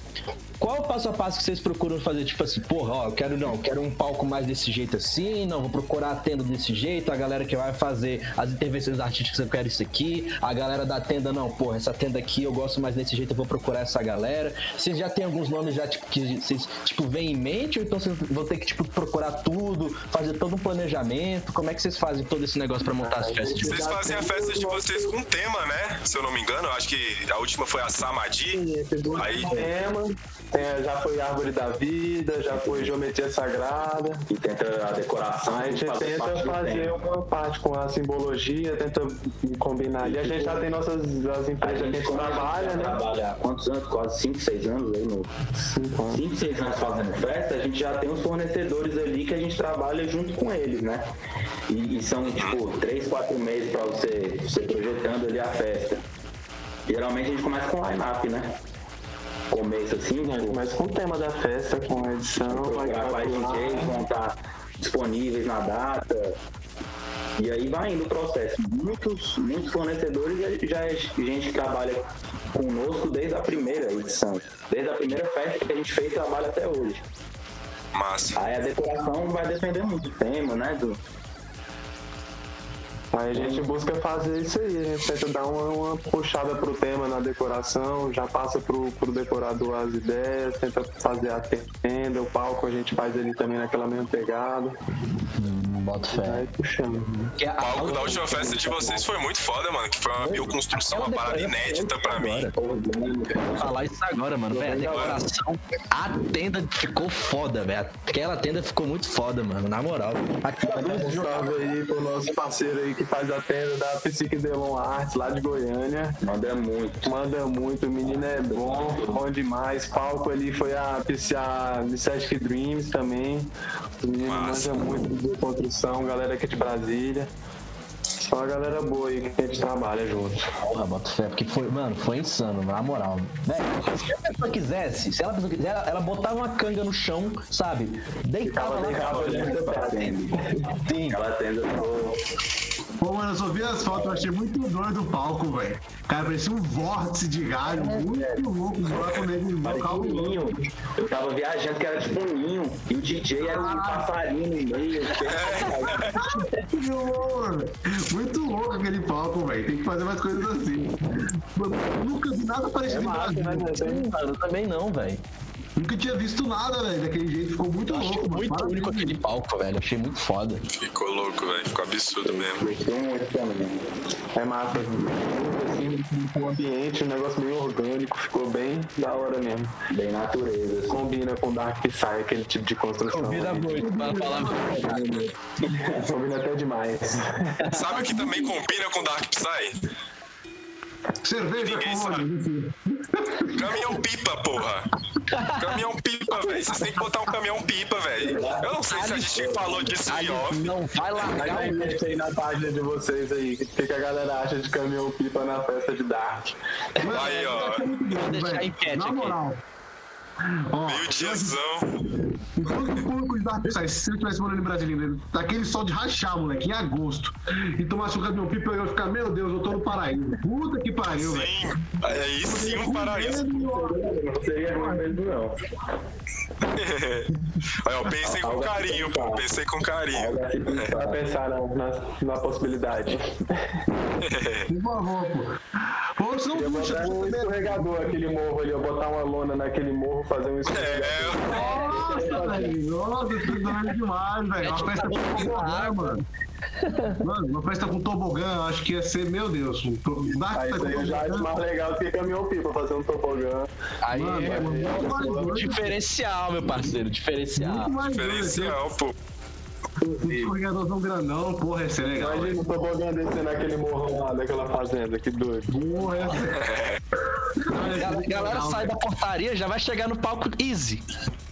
qual o passo a passo que vocês procuram fazer? Tipo assim, porra, ó, eu quero não, eu quero um palco mais desse jeito assim, não, vou procurar a tenda desse jeito, a galera que vai fazer as intervenções artísticas eu quero isso aqui, a galera da tenda, não, porra, essa tenda aqui eu gosto mais desse jeito, eu vou procurar essa galera. Vocês já tem alguns nomes já, tipo, que vocês, tipo, vêm em mente, ou então vocês vão ter que, tipo, procurar tudo, fazer todo um planejamento? Como é que vocês fazem todo esse negócio pra montar as festas de Vocês vocês? fazem a festa de vocês com tema, né? Se eu não me engano, eu acho que a última foi a Samadhi. Esse do Aí- tema, tem- já foi Árvore da Vida, já foi Geometria Sagrada. E tenta a decoração. A gente fazer tenta fazer uma parte com a simbologia, tenta combinar ali. A gente já tem nossas as A empresas que a gente gente trabalha, né? trabalha há quantos anos? Quase 5, 6 anos aí no Cinco anos. 5, 6 anos fazendo festa, a gente já tem os fornecedores ali que a gente trabalha junto com eles, né? E, e são tipo 3, 4 meses para você, você projetando ali a festa. Geralmente a gente começa com line-up, né? Começo assim, tipo, Mas com o tema da festa, com a edição, vai procurar quais DJs vão estar disponíveis na data. E aí vai indo o processo. Muitos, muitos fornecedores já, já é gente que trabalha conosco desde a primeira edição. Desde a primeira festa que a gente fez trabalha até hoje. Massa. Aí a decoração vai depender muito do tema, né? Do, Aí a gente busca fazer isso aí, a gente tenta dar uma, uma puxada pro tema na decoração, já passa pro, pro decorador as ideias, tenta fazer a tenda, o palco a gente faz ali também naquela mesma pegada, Hum, Boto fé. a- O palco da última festa de vocês foi muito foda, mano. Que foi uma bioconstrução, uma parada inédita pra mim. Vou falar isso agora, mano. Velho, a decoração, a tenda ficou foda, velho. Aquela tenda ficou muito foda, mano. Na moral. Aqui, Um salve aí pro nosso parceiro aí que faz a tenda da Psique Delon Arts lá de Goiânia. manda muito. Manda muito, o menino é bom, bom demais. Palco ali foi a PCA Sesc Dreams também. O menino Massa. manja muito de construção, galera aqui de Brasília. Só uma galera boa aí que a gente trabalha junto. Porra, boto fé, porque foi, mano, foi insano, na moral. Velho, se a pessoa quisesse, se ela, quiser, ela, ela botava uma canga no chão, sabe? Deitava lá. deitado olhando pra tenda. Sim. Aquela tenda ficou Pô, mano, eu só vi as fotos, eu achei muito doido o palco, velho. Cara, parecia um vórtice de galho, muito louco, os Parecia local um ninho. Eu tava viajando que era tipo um ninho. E o DJ era um passarinho no meio. Muito louco aquele palco, velho. Tem que fazer mais coisas assim. Eu nunca vi nada parecido Brasil. Sim, mano, eu também não, velho. Nunca tinha visto nada, velho, daquele jeito. Ficou muito Achei louco. mano. muito Parabéns. único aquele palco, velho. Achei muito foda. Ficou louco, velho. Ficou absurdo mesmo. Gostou muito também. É massa. Assim, o ambiente, um negócio meio orgânico, ficou bem da hora mesmo. Bem natureza. assim. Combina com Dark Psy, aquele tipo de construção. muito, para falar Combina até demais. Sabe o que também combina com Dark Psy? Cerveja Ninguém com sabe. óleo. Caminhão pipa, porra. Caminhão pipa, velho. Vocês têm que botar um caminhão pipa, velho. Eu não sei se a gente falou disso em off. Não vai largar aí o aí na página de vocês aí, o que, que a galera acha de caminhão pipa na festa de Dark. Aí, ó. Vou deixar a enquete Na aqui. Ó, Meio diazão. o público de Dark Side, se eu estivesse morando em Brasília, né, daquele sol de rachar, moleque, em agosto, e tomasse um caminhão pipa, eu ia ficar, meu Deus, eu tô no paraíso. Puta que pariu, velho. Sim. Aí sim um paraíso. Não seria ruim mesmo, não. Aí, ó, pensei com carinho, pô. Pensei com carinho. Pra pensar na, na, na possibilidade. Por favor, pô. Pô, senão Eu puxa. um escorregador aquele morro ali, eu botar uma lona naquele morro, fazer um escorregador. É, Nossa, velho. Nossa, tô doendo demais, velho. Uma festa com tobogã, mano. Mano, uma festa com tobogã, eu acho que ia ser, meu Deus. um to- Aí isso aí eu já acho com mais legal do que caminhão pipa, fazer um tobogã. Aí, Mano, é muito mais doido. diferencial, meu parceiro, diferencial. Muito mais doido. diferencial, pô. Um escorregadorzão grandão, porra, ia ser legal. Imagina o tobogã descendo aquele morrão lá daquela fazenda, que doido. Porra, ser. A galera sai da portaria, já vai chegar no palco easy.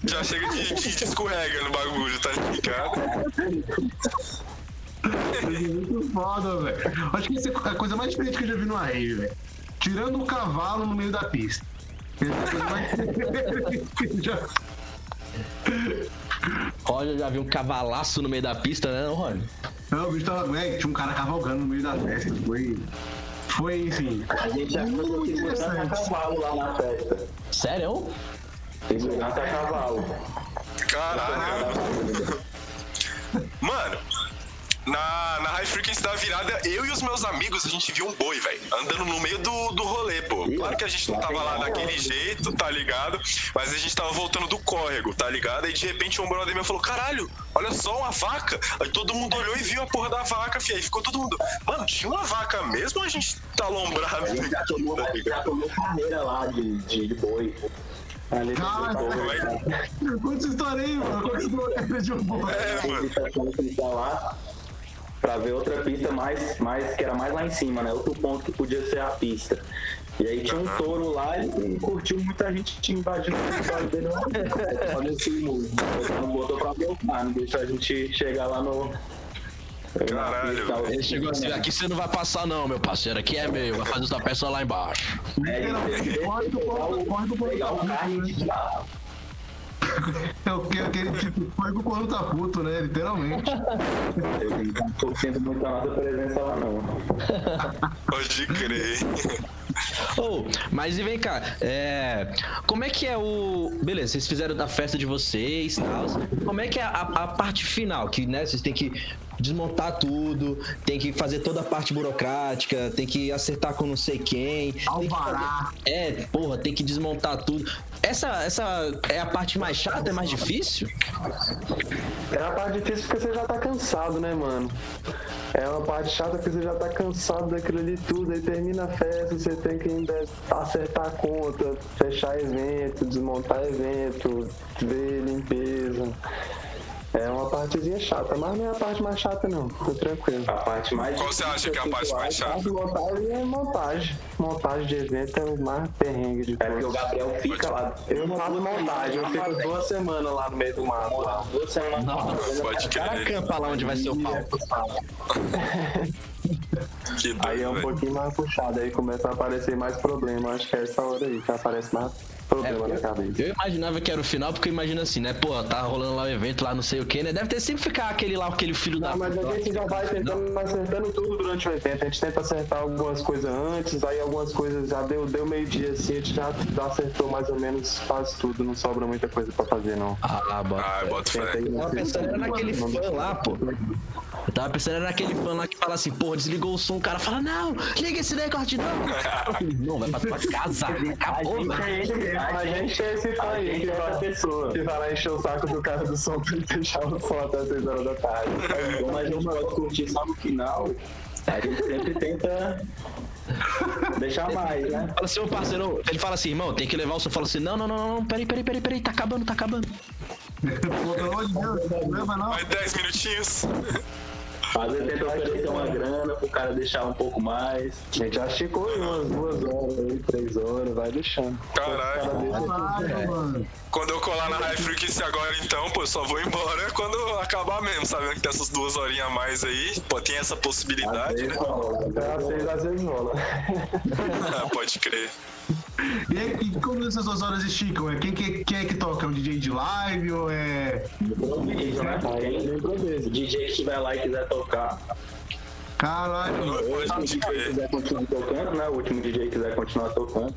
Já chega de, de, de escorrega no bagulho, tá ligado? Muito foda, velho. Acho que essa é a coisa mais diferente que eu já vi no rave, velho. Tirando o cavalo no meio da pista. Essa é a coisa mais diferente que eu já Roger já viu um cavalaço no meio da pista, né, não, Roger? Não, o bicho tava. É, tinha um cara cavalgando no meio da festa, e Foi, enfim. A gente achou Muito interessante. cavalo lá na festa. Sério? Segurança a cavalo. Caralho. Mano, na, na High Frequency da virada, eu e os meus amigos, a gente viu um boi, velho, andando no meio do, do rolê, pô. Claro que a gente não tava lá daquele jeito, tá ligado? Mas a gente tava voltando do córrego, tá ligado? Aí de repente um brother meu falou: caralho, olha só uma vaca. Aí todo mundo olhou e viu a porra da vaca, fi. Aí ficou todo mundo, mano, tinha uma vaca mesmo ou a gente tá gente já tomou, Tá já tomou carreira lá de, de, de boi. Ali Cara, conta essa história aí, mano. Conta essa história de um boi. É, mano. Que pra ver outra pista mais, mais, que era mais lá em cima, né? Outro ponto que podia ser a pista. E aí tinha um touro lá e curtiu muita gente invadindo o território dele lá. Olha esse muro. Não botou pra bloquear, não deixou a gente chegar lá no. Caralho. Ele chegou assim, aqui você não vai passar não, meu parceiro, aqui é meu, vai fazer sua peça lá embaixo. É, e corre do corre pegar o carro e É o que aquele tipo, foi com o corno tá puto, né? Literalmente. Eu não tô sendo muito a nossa presença lá, não. Pode crer. Oh, mas e vem cá, é, como é que é o. Beleza, vocês fizeram da festa de vocês e tal. Como é que é a, a parte final? Que né, vocês têm que desmontar tudo, tem que fazer toda a parte burocrática, tem que acertar com não sei quem. tem que Alvará. fazer- É, porra, tem que desmontar tudo. Essa, essa é a parte mais chata, é mais difícil? É a parte difícil porque você já tá cansado, né, mano? É uma parte chata porque você já tá cansado daquilo ali tudo. Aí termina a festa, você tem que ainda acertar a conta, fechar evento, desmontar evento, ver limpeza. É uma partezinha chata, mas não é a parte mais chata não, tô tranquilo. A parte mais Qual você acha que é a parte mais chata? A montagem é montagem. Montagem de evento é o mais perrengue de É porque o. Gabriel fica lá. Eu não faço montagem, eu fico duas semanas lá no meio do mato. lá. Duas semanas. Pode O cara crer. campa lá onde vai ser o palco. Que Aí é doido, um velho. pouquinho mais puxado, aí começa a aparecer mais problema. Acho que é essa hora aí que aparece mais problema na cabeça. Eu imaginava que era o final, porque eu imagino assim, né? Pô, tá rolando lá o evento, lá não sei o que, né? Deve ter sempre ficar aquele lá, aquele filho da. Não, mas a gente já vai tentando acertando tudo durante o evento. A gente tenta acertar algumas coisas antes, aí algumas coisas já deu, deu meio-dia assim, a gente já, já acertou mais ou menos quase tudo, não sobra muita coisa pra fazer não. Ah, bota. Ah, bota fé. aí, Eu tava né? pensando era naquele fã lá, pô. Eu tava pensando era naquele fã lá que fala assim, porra, desligou o som, o cara fala, não, liga esse negócio de novo. Não, vai pra tua casa, acabou, mano. A gente é esse aí que vai, pessoa. que vai lá encher o saco do cara do som pra ele fechar o som até 6 horas da tarde. Como a gente pode curtir só no final, a gente sempre tenta deixar mais, né? Fala assim, ô parceiro, ele fala assim, irmão, tem que levar o som. Fala assim, não, não, não, não, peraí, peraí, peraí, peraí, tá acabando, tá acabando. Pô, pelo amor de Deus, não leva não. Mais 10 minutinhos. Às vezes tenta oferecer uma grana pro cara deixar um pouco mais. A gente já esticou em umas duas horas aí, três horas, vai deixando. Caralho. Mano. Quando eu colar na High Frequency agora, então, pô, eu só vou embora quando acabar mesmo, sabendo que tem essas duas horinhas a mais aí. Pô, tem essa possibilidade, né? Às seis, às vezes rola. Ah, pode crer. E aí, e como essas duas horas esticam? É quem, que- quem é que toca? É um DJ de live ou é. Improviso, né? Quem DJ que estiver lá e quiser tocar, Caralho. Pode crer. quiser continuar tocando, né? O último DJ quiser continuar tocando.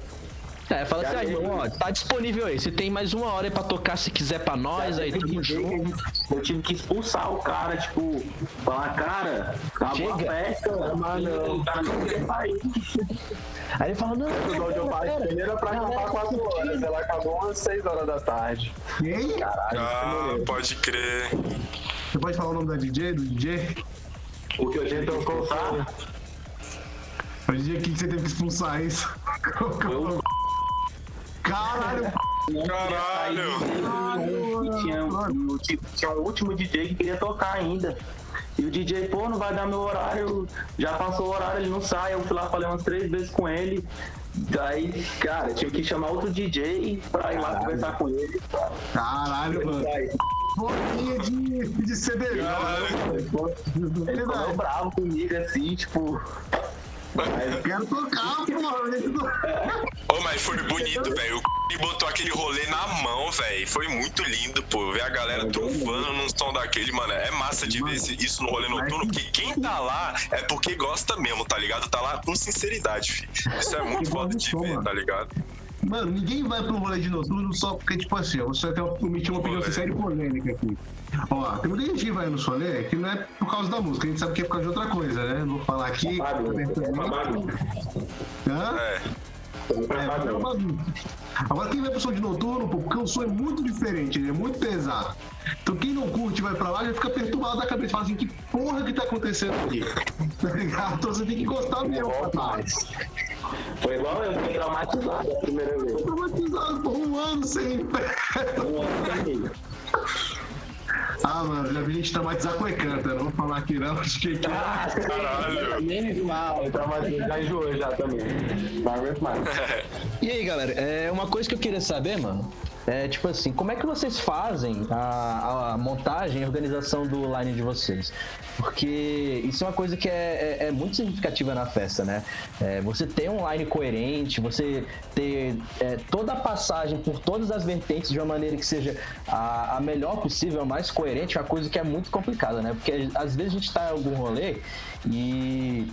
É, fala assim, aí, irmão, ó, tá disponível aí. Você tem mais uma hora aí pra tocar se quiser pra nós, aí tamo a junto. gente- Eu tive que expulsar o cara, tipo, falar, cara, acabou a Chega. festa, Mas não. o cara não quer sair. Aí ele fala, não, O Dodge Bike era pra acabar 4 horas, ela acabou às 6 horas da tarde. Quem? Ah, pode crer. Você pode falar o nome da DJ, do DJ? O que eu tive que expulsar O DJ aqui que você teve que expulsar isso. Caralho. Caralho. Tinha, um- tinha um último DJ que queria tocar ainda. E o DJ, pô, não vai dar meu horário, já passou o horário, ele não sai. Eu fui lá, falei umas três vezes com ele. Daí, cara, tive que chamar outro DJ pra ir lá conversar com ele. Caralho, mano. Daí, Bolinha de, de CDJ. Caralho. Ele ficou bravo comigo assim, tipo. Eu quero tocar, porra. Ô, mas foi bonito, velho. O botou aquele rolê na mão, velho. Foi muito lindo, pô. Ver a galera trufando num som daquele, mano. É massa de ver isso no rolê noturno, porque quem tá lá é porque gosta mesmo, tá ligado? Tá lá com sinceridade, filho. Isso é muito foda de ver, tá ligado? Mano, ninguém vai pro rolê de noturno só porque, tipo assim, ó, você tem uma, emitir uma opinião sincera e polêmica aqui. Ó, tem muita gente que vai no rolê que não é por causa da música, a gente sabe que é por causa de outra coisa, né? Não vou falar aqui. É uma bagunça. Hã? É. É, é uma. Agora quem vai pro som de noturno, pô, porque o som é muito diferente, ele é muito pesado. Então quem não curte e vai pra lá já fica perturbado da cabeça, fala assim, que porra que tá acontecendo aqui? Tá ligado? Então você tem que gostar mesmo, rapaz. Foi igual eu fiquei traumatizado a primeira vez. Traumatizado por um ano sem pé. Um ano sem. Ah, mano, já vi gente traumatizar com e-canta, não vou falar aqui não, acho que Caralho. Nem me fala, eu traumatizei, já enjoou já também. Não aguento mais. E aí, galera, é uma coisa que eu queria saber, mano. É tipo assim, como é que vocês fazem a, a montagem e organização do line de vocês? Porque isso é uma coisa que é, é- é muito significativa na festa, né? É, você ter um line coerente, você ter é, toda a passagem por todas as vertentes de uma maneira que seja a, a melhor possível, a mais coerente, é uma coisa que é muito complicada, né? Porque às vezes a gente tá em algum rolê e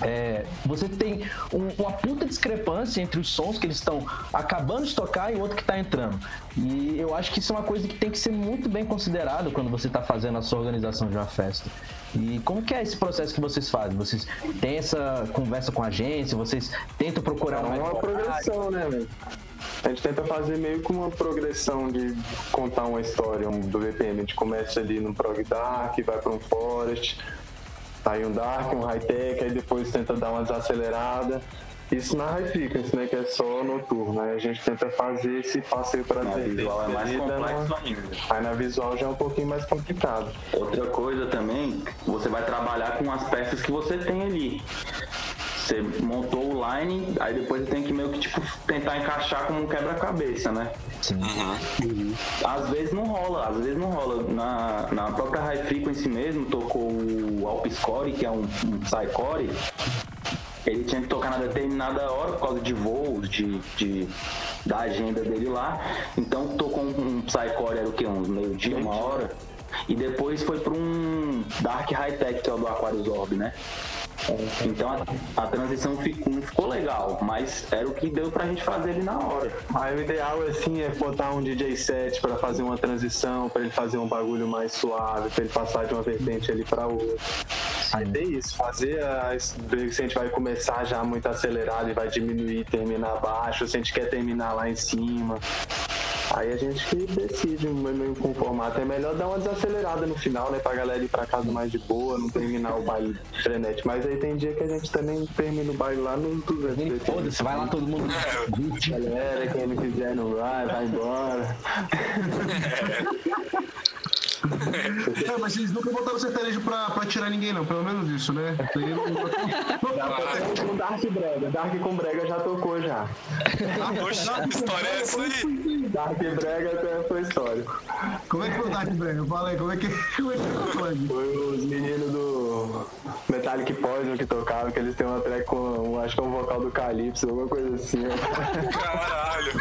é, você tem um- uma puta discrepância entre os sons que eles estão acabando de tocar e o outro que está entrando. E eu acho que isso é uma coisa que tem que ser muito bem considerado quando você está fazendo a sua organização de uma festa. E como que é esse processo que vocês fazem? Vocês têm essa conversa com a agência? Vocês tentam procurar É uma progressão, né, velho? A gente tenta fazer meio que uma progressão de contar uma história um, do VPM. A gente começa ali no Prog Dark, vai para um Forest, aí um Dark, um High-Tech, aí depois tenta dar uma desacelerada. Isso na High Frequency, né, que é só noturno. Aí a gente tenta fazer esse passeio para Na visual é mais complexo ainda. Aí na visual já é um pouquinho mais complicado. Outra coisa também, você vai trabalhar com as peças que você tem ali. Você montou o line, aí depois você tem que meio que tipo tentar encaixar como um quebra-cabeça, né? Sim. Às vezes não rola, às vezes não rola. Na, na própria High Frequency mesmo, tocou o Alpiscore, que é um, um Psycore. Ele tinha que tocar na determinada hora por causa de voos, de, de- da agenda dele lá. Então tocou um, um Psycore, era o que? Uns meio-dia, uma hora. E depois foi para um Dark High Tech, que é o do Aquarius Orb, né? Então a, a transição ficou, ficou legal, mas era o que deu pra gente fazer ali na hora. Aí o ideal assim é botar um DJ set para fazer uma transição, para ele fazer um bagulho mais suave, para ele passar de uma vertente ali para outra. Aí é isso, fazer a, ver se a gente vai começar já muito acelerado e vai diminuir, terminar baixo, se a gente quer terminar lá em cima. Aí a gente que decide meio com o formato. É melhor dar uma desacelerada no final, né? Pra galera ir pra casa mais de boa, não terminar o baile frenético. Mas aí tem dia que a gente também termina o baile lá no 200. Foda-se, vai lá todo mundo. Galera, quem não quiser não vai, vai embora. É, mas vocês nunca botaram sertanejo pra, pra tirar ninguém, não. Pelo menos isso, né? Não- não- Com Dark Brega. Dark com Brega já tocou já. Oxe, que história é essa aí? Dark Brega até foi histórico. Como é que foi o Dark Brega? Fala aí, como é que, como é que foi? Foi os meninos do Metallic Poison que tocavam, que eles têm uma track com, acho que é um vocal do Calypso, alguma coisa assim. Caralho.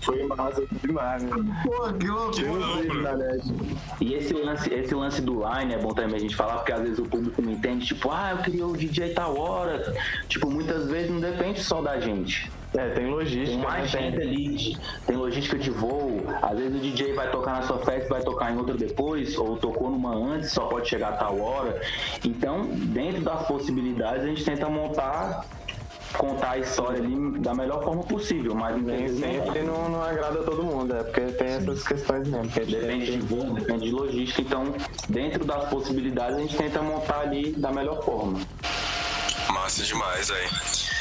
Foi massa demais, né? Pô, que net. E esse lance, esse lance do line é bom também a gente falar, porque às vezes o público não entende, tipo, ah, eu queria o DJ tal hora. Tipo, muitas vezes não depende só da gente. É, tem Tem logística, né? agenda ali, tem logística de voo. Às vezes o DJ vai tocar na sua festa, vai tocar em outra depois, ou tocou numa antes, só pode chegar a tal hora. Então, dentro das possibilidades, a gente tenta montar, contar a história ali da melhor forma possível, mas Nem sempre não, não agrada a todo mundo, é porque tem essas questões mesmo. Que é Depende de voo, depende de logística. Então, dentro das possibilidades, a gente tenta montar ali da melhor forma. Massa demais, aí.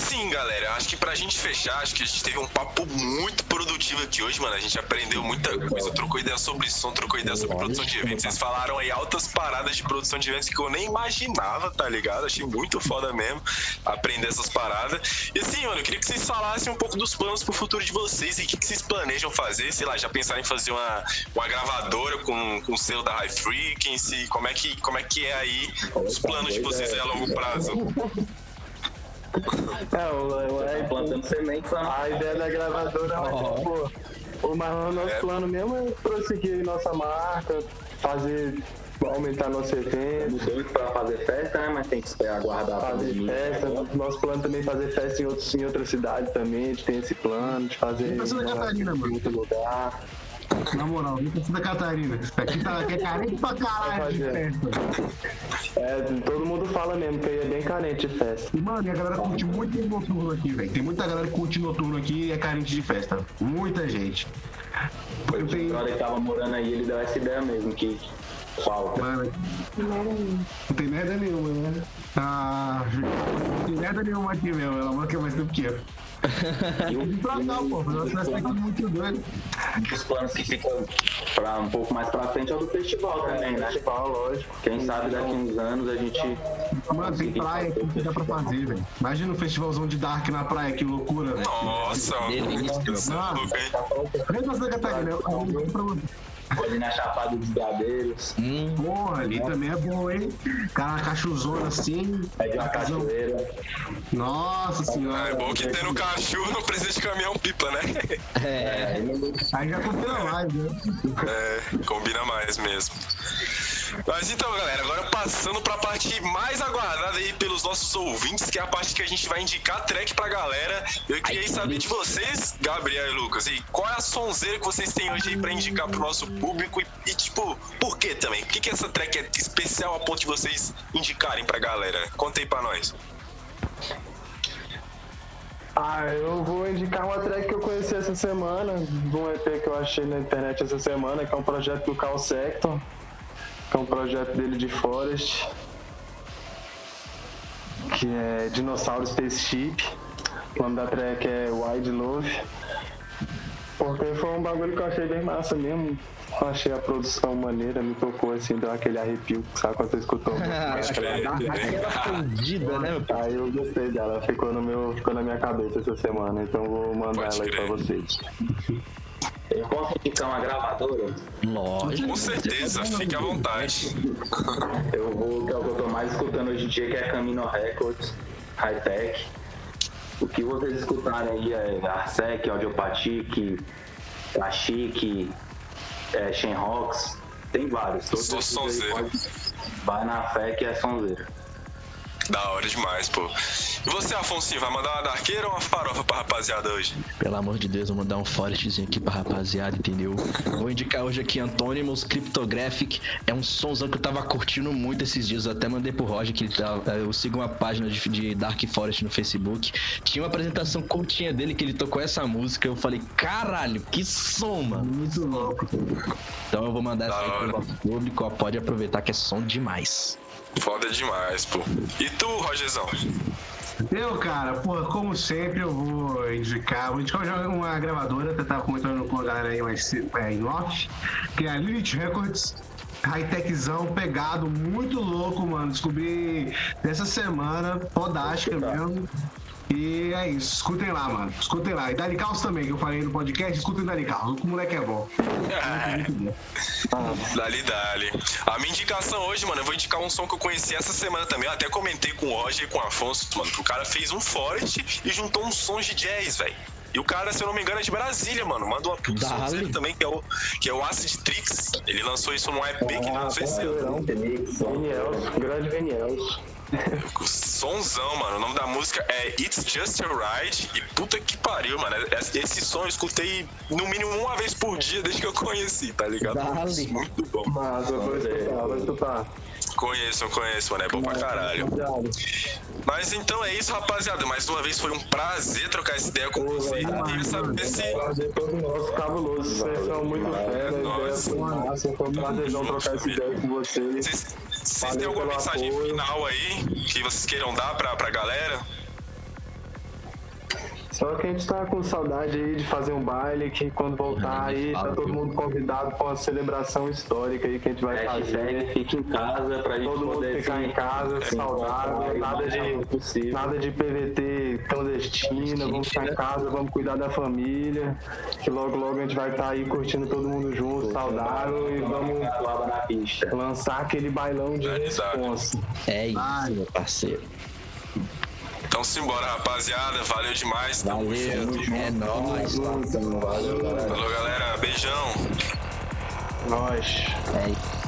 Assim, galera, acho que pra gente fechar, acho que a gente teve um papo muito produtivo aqui hoje, mano. A gente aprendeu muita coisa, trocou ideia sobre som, trocou ideia sobre produção de eventos. Vocês falaram aí altas paradas de produção de eventos que eu nem imaginava, tá ligado? Achei muito foda mesmo aprender essas paradas. E assim, mano, eu queria que vocês falassem um pouco dos planos pro futuro de vocês e o que, que vocês planejam fazer. Sei lá, já pensaram em fazer uma, uma gravadora com, com o selo da High Frequency? Como é que, como é, que é aí os planos de vocês aí a longo prazo? É, o, o, é, Plantando sementes a ideia da gravadora é, tipo, o mais nosso É. plano mesmo é prosseguir nossa marca, fazer, aumentar nosso evento, muito pra fazer festa, né? Mas tem que esperar aguardar fazer festa. Nosso plano também é fazer festa em, outros, em outras cidades também, a gente tem esse plano de fazer Em outro lugar. Na moral, vem pra Santa Catarina. Aqui tá aqui é carente pra caralho de festa. É, todo mundo fala mesmo que aí é bem carente de festa. E, mano, e a galera curte muito noturno aqui, velho. Tem muita galera que curte noturno aqui e é carente de festa. Muita gente. Eu O tenho. brother que tava morando aí, ele deu essa ideia mesmo, que falta. Mano, não tem merda nenhuma, né? Ah, não tem merda nenhuma aqui mesmo. Ela mora que é mais tempo que eu. Pra cá, pô. Festa aqui é muito doido. os planos que ficam pra um pouco mais pra frente é o do festival também, né? Festival, lógico. Quem sabe daqui uns anos a gente. Mano, tem praia aqui que dá pra fazer, velho. Imagina um festivalzão de Dark na praia, que loucura. Nossa, Delícia. Louco, hein? Vem pra Santa Catarina, eu digo pra você. Ali na Chapada dos Gadeiros, Hum, Porra, ali também é bom, hein? Cara, cachuzona assim. pede uma casão. cachoeira. Nossa Ah, senhora. é bom que tendo cachorro não precisa de caminhão pipa, né? é. Aí já combina mais, né? É, combina mais mesmo. Mas então, galera, agora passando pra parte mais aguardada aí pelos nossos ouvintes, que é a parte que a gente vai indicar track pra galera. Eu queria saber de vocês, Gabriel e Lucas, e qual é a sonzeira que vocês têm hoje aí pra indicar pro nosso público e, e, tipo, por que também? Por que, que essa track é especial a ponto de vocês indicarem pra galera? Conta aí pra nós. Ah, eu vou indicar uma track que eu conheci essa semana, de um EP que eu achei na internet essa semana, que é um projeto do Carl Sector, que é um projeto dele de Forest, que é Dinossauro Spaceship. O nome da track é Wide Love. Porque foi um bagulho que eu achei bem massa mesmo. Eu achei a produção maneira, me tocou assim, deu aquele arrepio, sabe quando você escutou? Pode crer. Fudida, né, Aí eu gostei dela, ficou, no meu, ficou na minha cabeça essa semana, então vou mandar Pode ela aí crer. pra vocês. Eu posso indicar uma gravadora? Lógico. Com certeza, fique à vontade. Eu vou, que é o que eu tô mais escutando hoje em dia, que é Camino Records, High Tech. O que vocês escutarem aí é Arsec, Audiopatic, Cachique, é, Shenrox, tem vários. Todos Sou sonzeiro. Vai na fé que é sonzeiro. Da hora demais, pô. E você, Afonso, vai mandar uma darqueira ou uma farofa pra rapaziada hoje? Pelo amor de Deus, eu vou mandar um forestzinho aqui pra rapaziada, entendeu? Vou indicar hoje aqui Anonymous Cryptographic. É um somzão que eu tava curtindo muito esses dias. Eu até mandei pro Roger que ele tá, eu sigo uma página de, de Dark Forest no Facebook. Tinha uma apresentação curtinha dele que ele tocou essa música. Eu falei, caralho, que som, mano. Muito louco. Então eu vou mandar essa Da pro público. ó, Pode aproveitar que é som demais. Foda demais, pô. E tu, Rogerzão? Eu, cara, porra, como sempre, eu vou indicar. Vou indicar uma- uma gravadora que eu tava comentando com a galera aí mais é, em off, que é a Lilith Records. High-techzão, pegado, muito louco, mano. Descobri dessa semana, fodástica mesmo. E é isso, escutem lá, mano. Escutem lá. E Dali Caos também, que eu falei no podcast, escutem Dali Caos. O moleque é bom. Muito bom. Dali, dali. A minha indicação hoje, mano, eu vou indicar um som que eu conheci essa semana também. Eu até comentei com o Roger e com o Afonso, mano, que o cara fez um Forest e juntou uns sons de jazz, velho. E o cara, se eu não me engano, é de Brasília, mano. Manda uma puta também, que é, o, que é o Acid Trix. Ele lançou isso num EP que ele lançou esse ano. Grande Viniels. Sonzão, mano. O nome da música é It's Just a Ride. E puta que pariu, mano. Esse som eu escutei no mínimo uma vez por dia desde que eu conheci, tá ligado? Dali. Muito bom. Mas eu vou escutar, vou escutar. Conheço, conheço, mano. É bom pra caralho. Mas então é isso, rapaziada. Mais uma vez foi um prazer trocar essa ideia com vocês. Queria saber se. Prazer todo nosso, cabuloso. Vocês são muito fera, ideia Nossa. foi um prazerzão trocar essa ideia com vocês. Vocês, vocês têm alguma mensagem apoio. final aí que vocês queiram dar pra, pra galera? Só que a gente tá com saudade aí de fazer um baile, que quando voltar aí tá todo mundo convidado pra uma celebração histórica aí que a gente vai fazer. fica em casa pra gente Todo mundo poder ficar em casa, saudável, nada de, nada de PVT clandestina, vamos ficar em casa, vamos cuidar da família, que logo logo a gente vai estar aí curtindo todo mundo junto, saudável e vamos Lava na pista. lançar aquele bailão de responsa. É isso, meu parceiro. Então simbora, rapaziada. Valeu demais. Tamo Valeu, junto. é nóis. Valeu, galera. Falou, galera. Beijão. Nós. É isso.